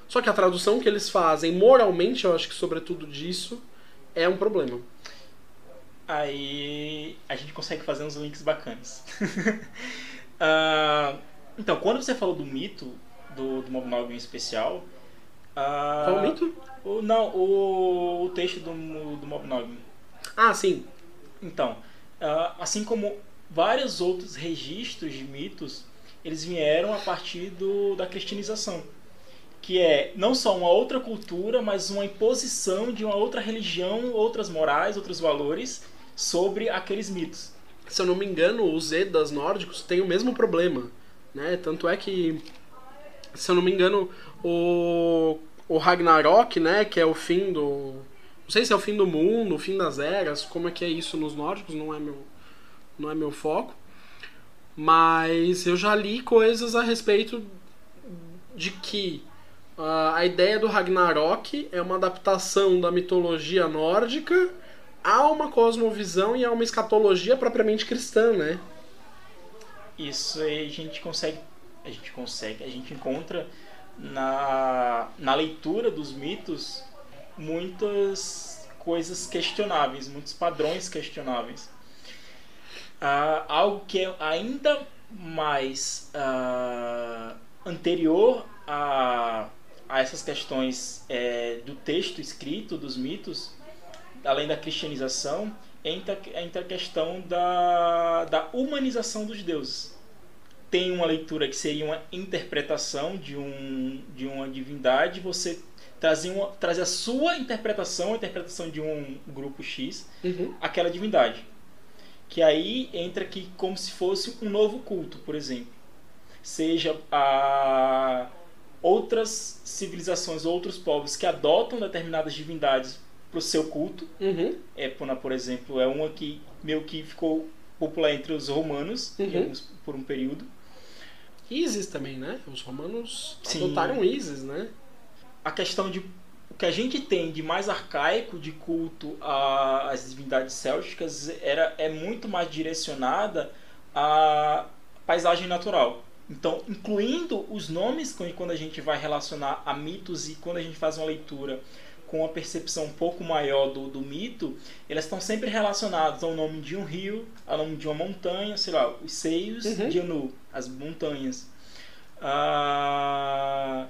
Só que a tradução que eles fazem, moralmente, eu acho que sobretudo disso, é um problema aí a gente consegue fazer uns links bacanas. uh, então, quando você falou do mito do, do Mobnog em especial. Uh, Qual o mito? O, não, o, o texto do, do Mobnog. Ah, sim. Então, uh, assim como vários outros registros de mitos, eles vieram a partir do, da cristianização. que é não só uma outra cultura, mas uma imposição de uma outra religião, outras morais, outros valores sobre aqueles mitos. Se eu não me engano, os Edas nórdicos têm o mesmo problema, né? Tanto é que, se eu não me engano, o, o Ragnarok, né, que é o fim do... Não sei se é o fim do mundo, o fim das eras, como é que é isso nos nórdicos, não é meu, não é meu foco. Mas eu já li coisas a respeito de que uh, a ideia do Ragnarok é uma adaptação da mitologia nórdica a uma cosmovisão e a uma escatologia propriamente cristã, né? Isso a gente consegue, a gente consegue, a gente encontra na, na leitura dos mitos muitas coisas questionáveis, muitos padrões questionáveis uh, algo que é ainda mais uh, anterior a, a essas questões é, do texto escrito, dos mitos, além da cristianização, entra, entra a questão da, da humanização dos deuses. Tem uma leitura que seria uma interpretação de, um, de uma divindade, você trazer, uma, trazer a sua interpretação, a interpretação de um grupo X, uhum. aquela divindade que aí entra aqui como se fosse um novo culto, por exemplo. Seja a outras civilizações, outros povos que adotam determinadas divindades para o seu culto. Uhum. Épona, por exemplo, é uma que meio que ficou popular entre os romanos uhum. por um período. Isis também, né? Os romanos Sim. adotaram Isis, né? A questão de que a gente tem de mais arcaico de culto às divindades célticas era, é muito mais direcionada à paisagem natural. Então, incluindo os nomes quando a gente vai relacionar a mitos e quando a gente faz uma leitura com uma percepção um pouco maior do, do mito, elas estão sempre relacionadas ao nome de um rio, ao nome de uma montanha, sei lá, os seios uhum. de Anu, as montanhas. Ah,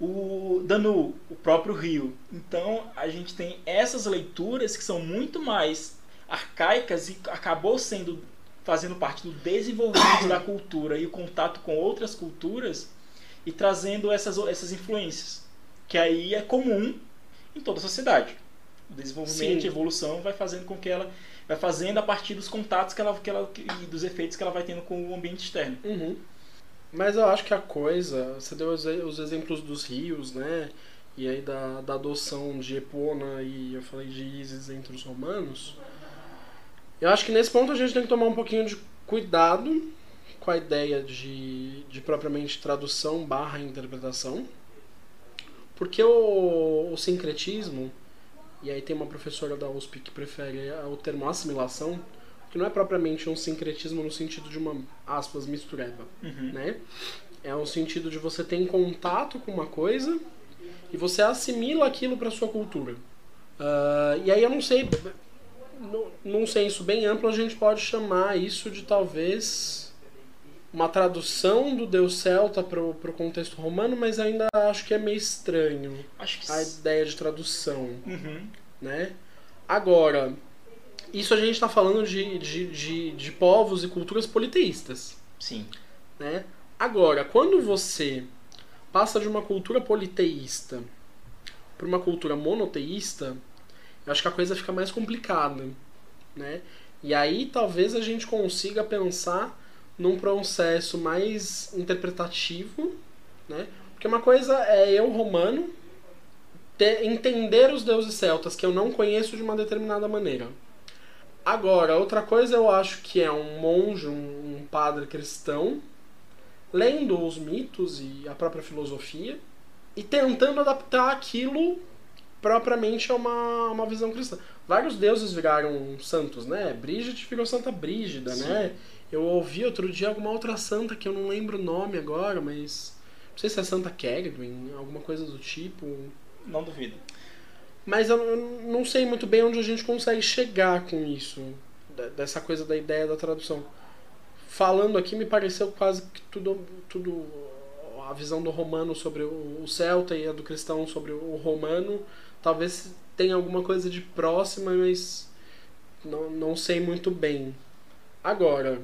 o Danu, o próprio rio. Então a gente tem essas leituras que são muito mais arcaicas e acabou sendo fazendo parte do desenvolvimento da cultura e o contato com outras culturas e trazendo essas, essas influências, que aí é comum em toda a sociedade. O desenvolvimento Sim. a evolução vai fazendo com que ela vai fazendo a partir dos contatos que ela, que ela e dos efeitos que ela vai tendo com o ambiente externo. Uhum. Mas eu acho que a coisa, você deu os, os exemplos dos rios, né? E aí da, da adoção de Epona e eu falei de Isis entre os romanos. Eu acho que nesse ponto a gente tem que tomar um pouquinho de cuidado com a ideia de, de propriamente tradução barra interpretação. Porque o, o sincretismo, e aí tem uma professora da USP que prefere o termo assimilação, que não é propriamente um sincretismo no sentido de uma, aspas, mistureba, uhum. né? É um sentido de você ter contato com uma coisa e você assimila aquilo para sua cultura. Uh, e aí eu não sei, num senso bem amplo, a gente pode chamar isso de talvez uma tradução do deus celta para o contexto romano, mas ainda acho que é meio estranho a ideia de tradução, uhum. né? Agora, isso a gente está falando de, de, de, de, povos e culturas politeístas. Sim. Né? Agora, quando você passa de uma cultura politeísta para uma cultura monoteísta, eu acho que a coisa fica mais complicada. Né? E aí talvez a gente consiga pensar num processo mais interpretativo, né? Porque uma coisa é eu, romano, ter, entender os deuses celtas que eu não conheço de uma determinada maneira. Agora, outra coisa eu acho que é um monge, um, um padre cristão, lendo os mitos e a própria filosofia e tentando adaptar aquilo propriamente a uma, uma visão cristã. Vários deuses viraram santos, né? Brígida virou Santa Brígida, Sim. né? Eu ouvi outro dia alguma outra santa que eu não lembro o nome agora, mas não sei se é Santa Kergwin, alguma coisa do tipo. Não duvido. Mas eu não sei muito bem onde a gente consegue chegar com isso, dessa coisa da ideia da tradução. Falando aqui, me pareceu quase que tudo, tudo a visão do romano sobre o celta e a do cristão sobre o romano, talvez tenha alguma coisa de próxima, mas não, não sei muito bem. Agora,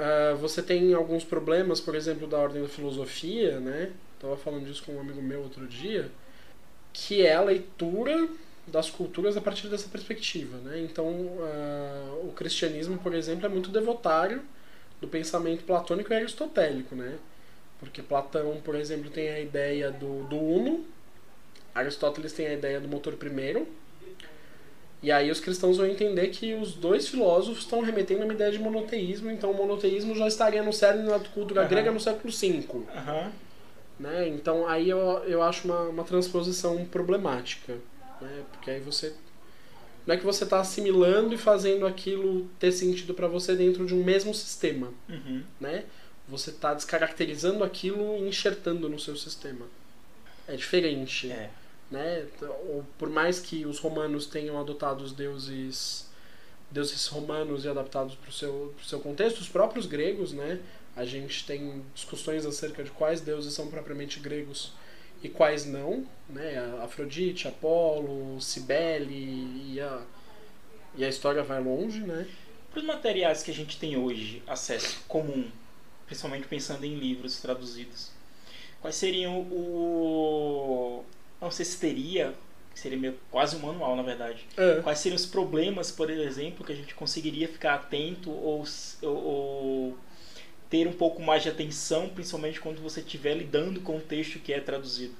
uh, você tem alguns problemas, por exemplo, da ordem da filosofia, né? Tava falando disso com um amigo meu outro dia, que é a leitura das culturas a partir dessa perspectiva, né? Então, uh, o cristianismo, por exemplo, é muito devotário do pensamento platônico e aristotélico, né? Porque Platão, por exemplo, tem a ideia do, do uno, Aristóteles tem a ideia do motor primeiro, e aí os cristãos vão entender que os dois filósofos estão remetendo a uma ideia de monoteísmo, então o monoteísmo já estaria no cerne da cultura uhum. grega no século V. Uhum. Né? Então aí eu, eu acho uma, uma transposição problemática. Né? Porque aí você. Não é que você está assimilando e fazendo aquilo ter sentido para você dentro de um mesmo sistema. Uhum. Né? Você está descaracterizando aquilo e enxertando no seu sistema. É diferente. É. Né? Ou, por mais que os romanos tenham adotado os deuses deuses romanos e adaptados para o seu, seu contexto, os próprios gregos, né? A gente tem discussões acerca de quais deuses são propriamente gregos e quais não, né? Afrodite, Apolo, Cibele e a, e a história vai longe, né? Para os materiais que a gente tem hoje, acesso comum, principalmente pensando em livros traduzidos, quais seriam o não sei se teria, seria meio, quase um manual na verdade. É. Quais seriam os problemas, por exemplo, que a gente conseguiria ficar atento ou, ou, ou ter um pouco mais de atenção, principalmente quando você estiver lidando com o texto que é traduzido?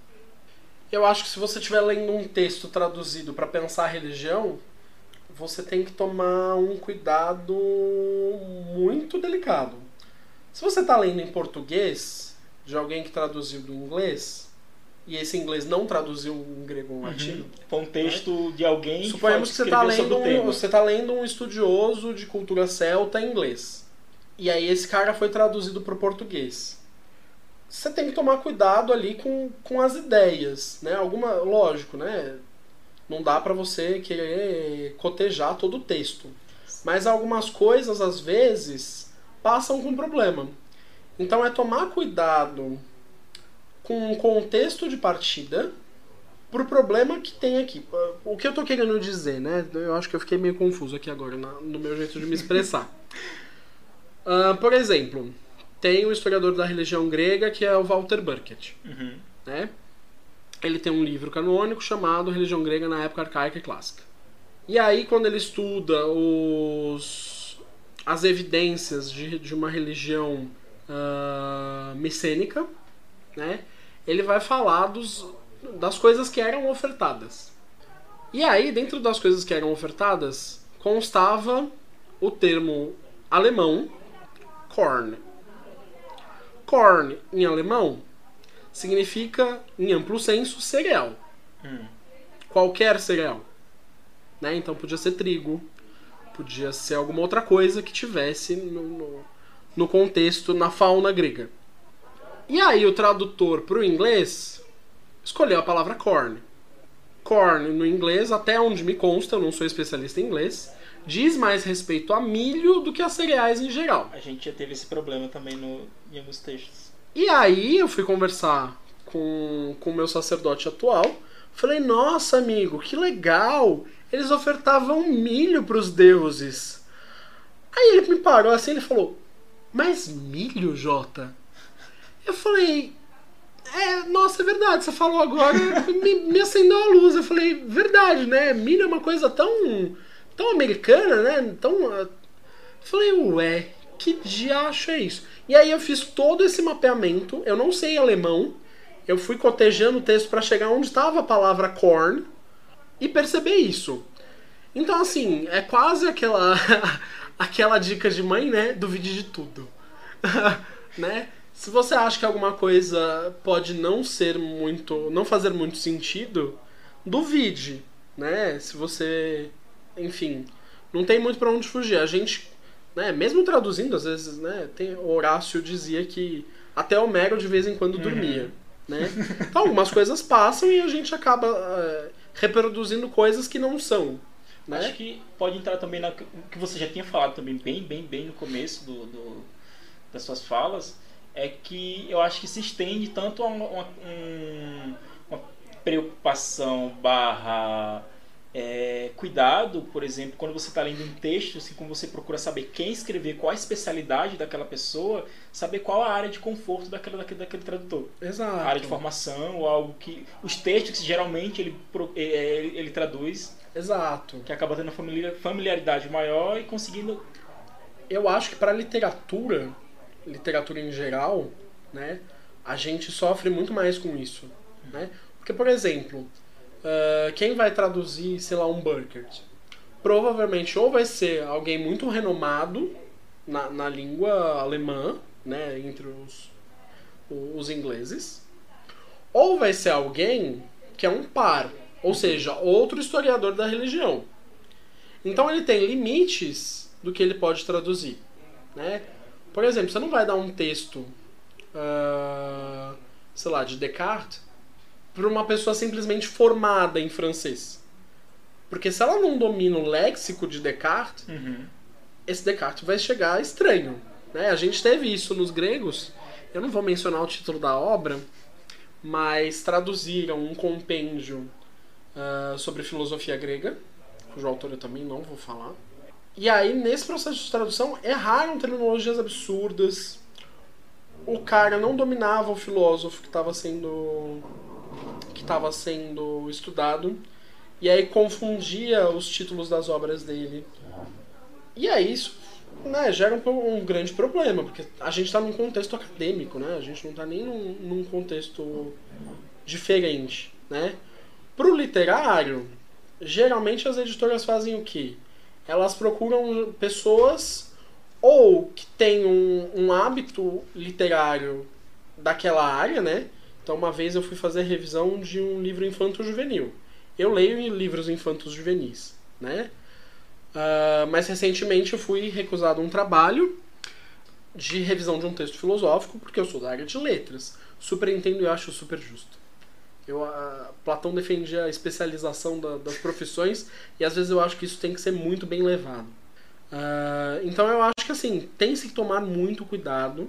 Eu acho que se você estiver lendo um texto traduzido para pensar a religião, você tem que tomar um cuidado muito delicado. Se você está lendo em português, de alguém que traduziu do inglês, e esse inglês não traduziu um grego um latino. Uhum. um texto né? de alguém Suponhamos que, que você está lendo, um, você tá lendo um estudioso de cultura celta em inglês. E aí esse cara foi traduzido para o português. Você tem que tomar cuidado ali com, com as ideias, né? Alguma, lógico, né? Não dá para você querer cotejar todo o texto. Mas algumas coisas às vezes passam com problema. Então é tomar cuidado com um contexto de partida pro problema que tem aqui. O que eu tô querendo dizer, né? Eu acho que eu fiquei meio confuso aqui agora no meu jeito de me expressar. uh, por exemplo, tem um historiador da religião grega que é o Walter Burkett. Uhum. Né? Ele tem um livro canônico chamado Religião Grega na Época Arcaica e Clássica. E aí, quando ele estuda os, as evidências de, de uma religião uh, micênica, né? ele vai falar dos, das coisas que eram ofertadas. E aí, dentro das coisas que eram ofertadas, constava o termo alemão Korn. Korn, em alemão, significa, em amplo senso, cereal. Hum. Qualquer cereal. Né? Então podia ser trigo, podia ser alguma outra coisa que tivesse no, no, no contexto, na fauna grega. E aí o tradutor para o inglês escolheu a palavra corn. Corn no inglês, até onde me consta, eu não sou especialista em inglês, diz mais respeito a milho do que a cereais em geral. A gente já teve esse problema também no, em alguns textos. E aí eu fui conversar com o meu sacerdote atual. Falei, nossa amigo, que legal! Eles ofertavam milho para os deuses. Aí ele me parou assim e falou: Mas milho, Jota? Eu falei, é, nossa, é verdade, você falou agora, me, me, acendeu a luz. Eu falei, verdade, né? Milho é uma coisa tão, tão americana, né? Tão. Eu falei, ué, que diacho é isso? E aí eu fiz todo esse mapeamento, eu não sei alemão, eu fui cotejando o texto para chegar onde estava a palavra corn e perceber isso. Então, assim, é quase aquela, aquela dica de mãe, né? Duvide de tudo. né? Se você acha que alguma coisa pode não ser muito, não fazer muito sentido, duvide, né? Se você, enfim, não tem muito para onde fugir. A gente, né, mesmo traduzindo às vezes, né, tem Horácio dizia que até Homero de vez em quando uhum. dormia, né? Então algumas coisas passam e a gente acaba é, reproduzindo coisas que não são. Né? Acho que pode entrar também na que você já tinha falado também bem, bem, bem no começo do, do das suas falas é que eu acho que se estende tanto a uma, uma, uma preocupação barra é, cuidado, por exemplo, quando você está lendo um texto, assim, como você procura saber quem escrever, qual a especialidade daquela pessoa, saber qual a área de conforto daquela, daquele, daquele tradutor. Exato. A área de formação, ou algo que. Os textos que geralmente ele, é, é, ele, ele traduz. Exato. Que acaba tendo familiaridade maior e conseguindo. Eu acho que para literatura, literatura em geral, né, a gente sofre muito mais com isso. Né? Porque, por exemplo, uh, quem vai traduzir, sei lá, um Burkert? Provavelmente ou vai ser alguém muito renomado na, na língua alemã, né, entre os, os ingleses, ou vai ser alguém que é um par, ou seja, outro historiador da religião. Então ele tem limites do que ele pode traduzir. Né? Por exemplo, você não vai dar um texto, uh, sei lá, de Descartes para uma pessoa simplesmente formada em francês. Porque se ela não domina o léxico de Descartes, uhum. esse Descartes vai chegar estranho. Né? A gente teve isso nos gregos. Eu não vou mencionar o título da obra, mas traduziram um compêndio uh, sobre filosofia grega, cujo autor eu também não vou falar. E aí, nesse processo de tradução, erraram terminologias absurdas. O cara não dominava o filósofo que estava sendo que estava sendo estudado e aí confundia os títulos das obras dele. E aí isso né, gera um, um, grande problema, porque a gente está num contexto acadêmico, né? A gente não está nem num, num, contexto diferente, né? Para o literário, geralmente as editoras fazem o quê? Elas procuram pessoas ou que têm um, um hábito literário daquela área, né? Então, uma vez eu fui fazer revisão de um livro infanto-juvenil. Eu leio livros infantos juvenis, né? Uh, mas recentemente eu fui recusado um trabalho de revisão de um texto filosófico porque eu sou da área de letras. Super entendo e acho super justo. Eu, uh, Platão defendia a especialização da, das profissões e às vezes eu acho que isso tem que ser muito bem levado. Uh, então eu acho que assim, tem -se que tomar muito cuidado.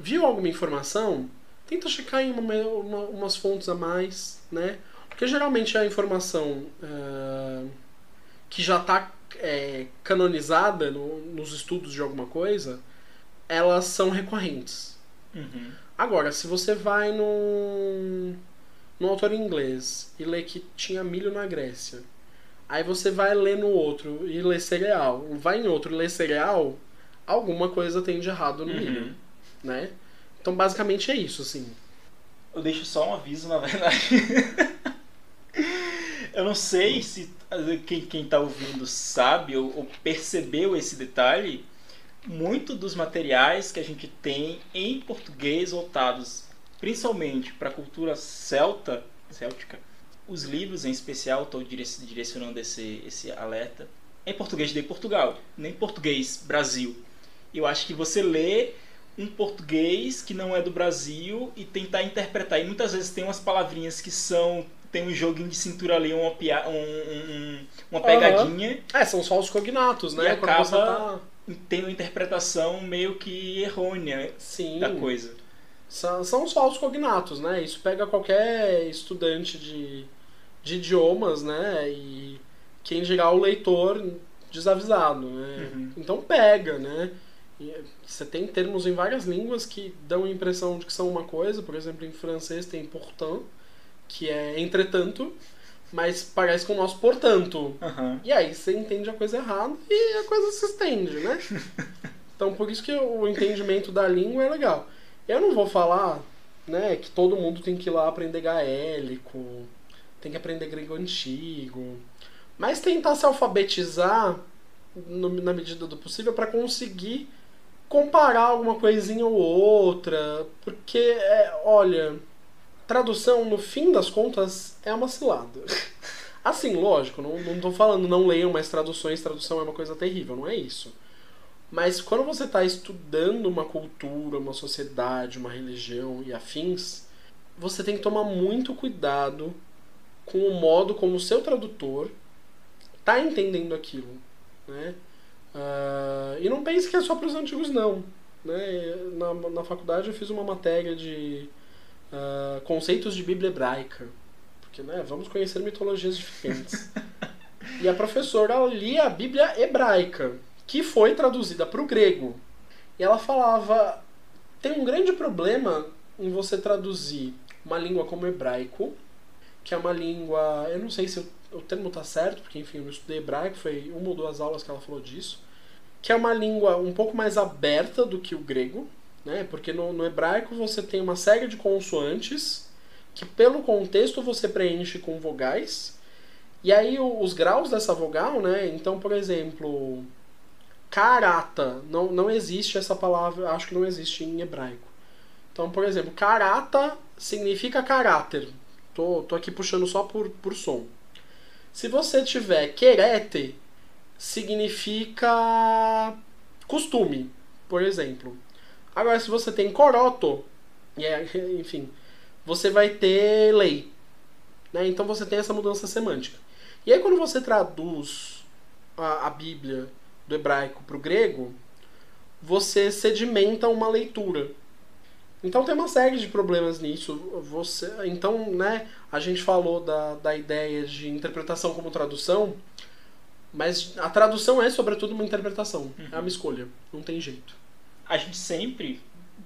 viu alguma informação? tenta checar em uma, uma, umas fontes a mais, né? Porque geralmente a informação uh, que já está é, canonizada no, nos estudos de alguma coisa, elas são recorrentes. Uhum. Agora, se você vai num, num autor inglês e lê que tinha milho na Grécia, aí você vai ler no outro e lê cereal, vai em outro e lê cereal, alguma coisa tem de errado no uhum. milho, né? Então, basicamente é isso, assim. Eu deixo só um aviso, na verdade. eu não sei se quem, quem tá ouvindo sabe ou, ou percebeu esse detalhe. Muito dos materiais que a gente tem em português voltados principalmente para a cultura celta, céltica, os livros em especial, estou direcionando esse, esse alerta, em português de Portugal, nem português Brasil. Eu acho que você lê um português que não é do Brasil e tentar interpretar. E muitas vezes tem umas palavrinhas que são. Tem um joguinho de cintura ali, uma, pia, um, um, uma pegadinha. Uhum. É, são só os cognatos, né? E acaba tendo uma interpretação meio que errônea Sim. da coisa. São, são os falsos cognatos, né? Isso pega qualquer estudante de, de idiomas, né? E quem dirá o leitor desavisado, né? Uhum. Então pega, né? Você tem termos em várias línguas que dão a impressão de que são uma coisa, por exemplo, em francês tem pourtant, que é entretanto, mas parece com o nosso portanto. Uhum. E aí você entende a coisa errada e a coisa se estende, né? então por isso que o entendimento da língua é legal. Eu não vou falar né, que todo mundo tem que ir lá aprender gaélico, tem que aprender grego antigo, mas tentar se alfabetizar no, na medida do possível para conseguir comparar alguma coisinha ou outra, porque, é, olha, tradução, no fim das contas, é uma cilada. Assim, lógico, não, não tô falando não leiam mais traduções, tradução é uma coisa terrível, não é isso. Mas quando você está estudando uma cultura, uma sociedade, uma religião e afins, você tem que tomar muito cuidado com o modo como o seu tradutor está entendendo aquilo, né? Uh, e não pense que é só para os antigos, não. Né? Na, na faculdade eu fiz uma matéria de uh, conceitos de Bíblia hebraica. porque né, vamos conhecer mitologias diferentes. e a professora lia a Bíblia hebraica, que foi traduzida para o grego. E ela falava: tem um grande problema em você traduzir uma língua como hebraico, que é uma língua. Eu não sei se o, termo está certo, porque enfim, eu não estudei hebraico, foi uma ou duas aulas que ela falou disso. Que é uma língua um pouco mais aberta do que o grego, né? Porque no, no hebraico você tem uma série de consoantes que, pelo contexto, você preenche com vogais. E aí os graus dessa vogal, né? Então, por exemplo, Karata. Não, não existe essa palavra, acho que não existe em hebraico. Então, por exemplo, karata significa caráter. Tô, tô aqui puxando só por, por som. Se você tiver querete, significa costume, por exemplo. Agora, se você tem coroto, é, enfim, você vai ter lei. Né? Então você tem essa mudança semântica. E aí, quando você traduz a, a Bíblia do hebraico para o grego, você sedimenta uma leitura. Então tem uma série de problemas nisso. Você, então, né, a gente falou da, da ideia de interpretação como tradução, mas a tradução é sobretudo uma interpretação, uhum. é uma escolha, não tem jeito. A gente sempre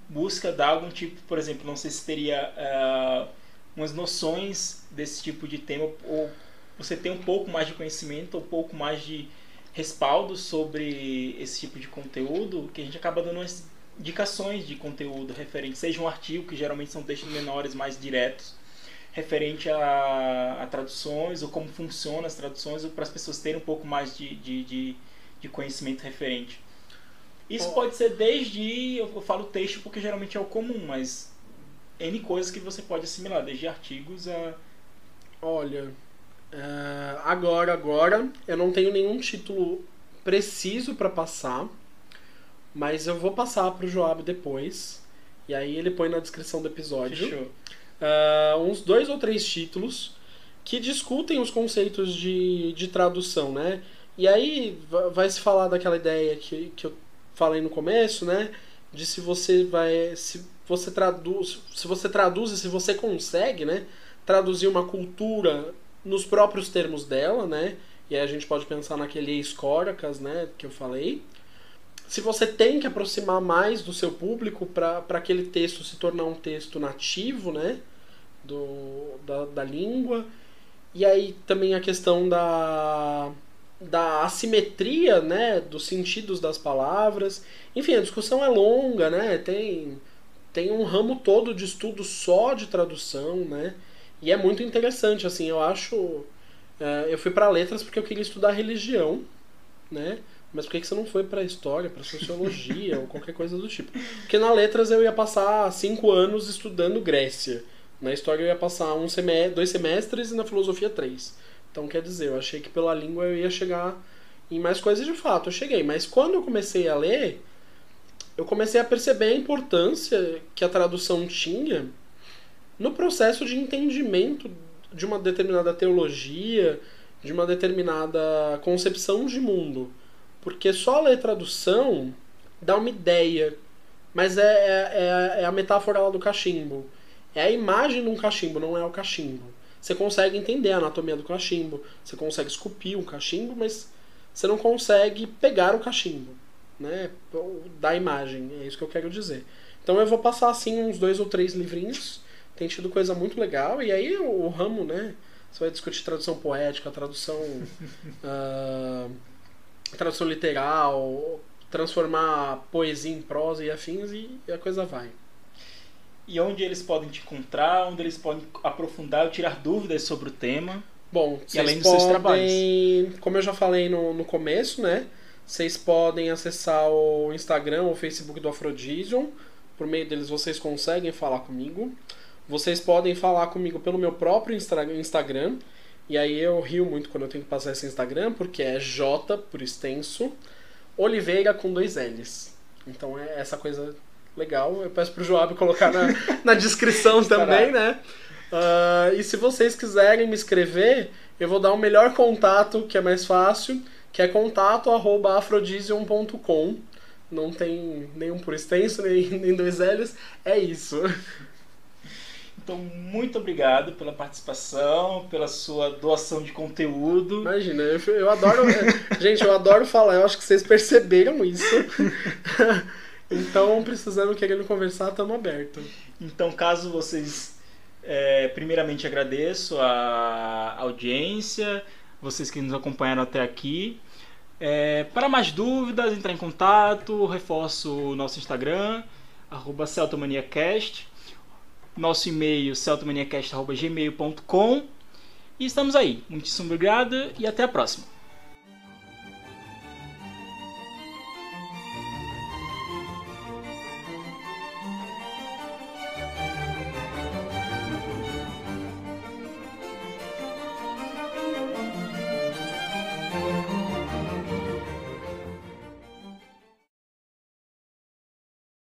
busca dar algum tipo, por exemplo, não sei se teria uh, umas noções desse tipo de tema, ou você tem um pouco mais de conhecimento, ou um pouco mais de respaldo sobre esse tipo de conteúdo, que a gente acaba dando umas indicações de conteúdo referente, seja um artigo, que geralmente são textos menores, mais diretos, referente a, a traduções, ou como funcionam as traduções, ou para as pessoas terem um pouco mais de, de, de, de conhecimento referente. Isso oh. pode ser desde, eu falo texto porque geralmente é o comum, mas N coisas que você pode assimilar, desde artigos a. Olha, Uh, agora, agora, eu não tenho nenhum título preciso para passar, mas eu vou passar pro Joab depois. E aí ele põe na descrição do episódio. Uh, uns dois ou três títulos que discutem os conceitos de, de tradução, né? E aí vai se falar daquela ideia que, que eu falei no começo, né? De se você vai. Se você traduz. Se você traduz e se você consegue, né? Traduzir uma cultura nos próprios termos dela, né? E aí a gente pode pensar naquele escóracas, né, que eu falei. Se você tem que aproximar mais do seu público para aquele texto se tornar um texto nativo, né, do, da, da língua. E aí também a questão da, da assimetria, né, dos sentidos das palavras. Enfim, a discussão é longa, né? Tem tem um ramo todo de estudo só de tradução, né? E é muito interessante, assim, eu acho. É, eu fui para letras porque eu queria estudar religião, né? Mas por que, que você não foi para história, para sociologia ou qualquer coisa do tipo? Porque na letras eu ia passar cinco anos estudando Grécia. Na história eu ia passar um semestre, dois semestres e na filosofia três. Então quer dizer, eu achei que pela língua eu ia chegar em mais coisas de fato. Eu cheguei, mas quando eu comecei a ler, eu comecei a perceber a importância que a tradução tinha no processo de entendimento de uma determinada teologia, de uma determinada concepção de mundo. Porque só ler tradução dá uma ideia, mas é, é, é, é a metáfora lá do cachimbo. É a imagem de um cachimbo, não é o cachimbo. Você consegue entender a anatomia do cachimbo, você consegue esculpir um cachimbo, mas você não consegue pegar o cachimbo, né? Da imagem, é isso que eu quero dizer. Então eu vou passar assim uns dois ou três livrinhos tem tido coisa muito legal. E aí o, o ramo, né? Você vai discutir tradução poética, tradução. uh, tradução literal, transformar poesia em prosa e afins e, e a coisa vai. E onde eles podem te encontrar, onde eles podem aprofundar ou tirar dúvidas sobre o tema. Bom, e além dos podem, seus trabalhos. Como eu já falei no, no começo, né? Vocês podem acessar o Instagram ou Facebook do Afrodision. Por meio deles vocês conseguem falar comigo. Vocês podem falar comigo pelo meu próprio Instagram. E aí eu rio muito quando eu tenho que passar esse Instagram, porque é J por extenso, Oliveira com dois L's. Então é essa coisa legal. Eu peço pro Joab colocar na, na descrição também, né? Uh, e se vocês quiserem me escrever, eu vou dar o um melhor contato, que é mais fácil, que é contato.afrodisium.com. Não tem nenhum por extenso, nem, nem dois L's. É isso. Então, muito obrigado pela participação, pela sua doação de conteúdo. Imagina, eu, eu adoro. gente, eu adoro falar, eu acho que vocês perceberam isso. Então, precisando, querendo conversar, estamos abertos. Então, caso vocês. É, primeiramente, agradeço a audiência, vocês que nos acompanharam até aqui. É, para mais dúvidas, entrar em contato, reforço o nosso Instagram, arroba celtomaniacast nosso e-mail celtomaniacast.gmail.com e estamos aí. Muitíssimo obrigado e até a próxima.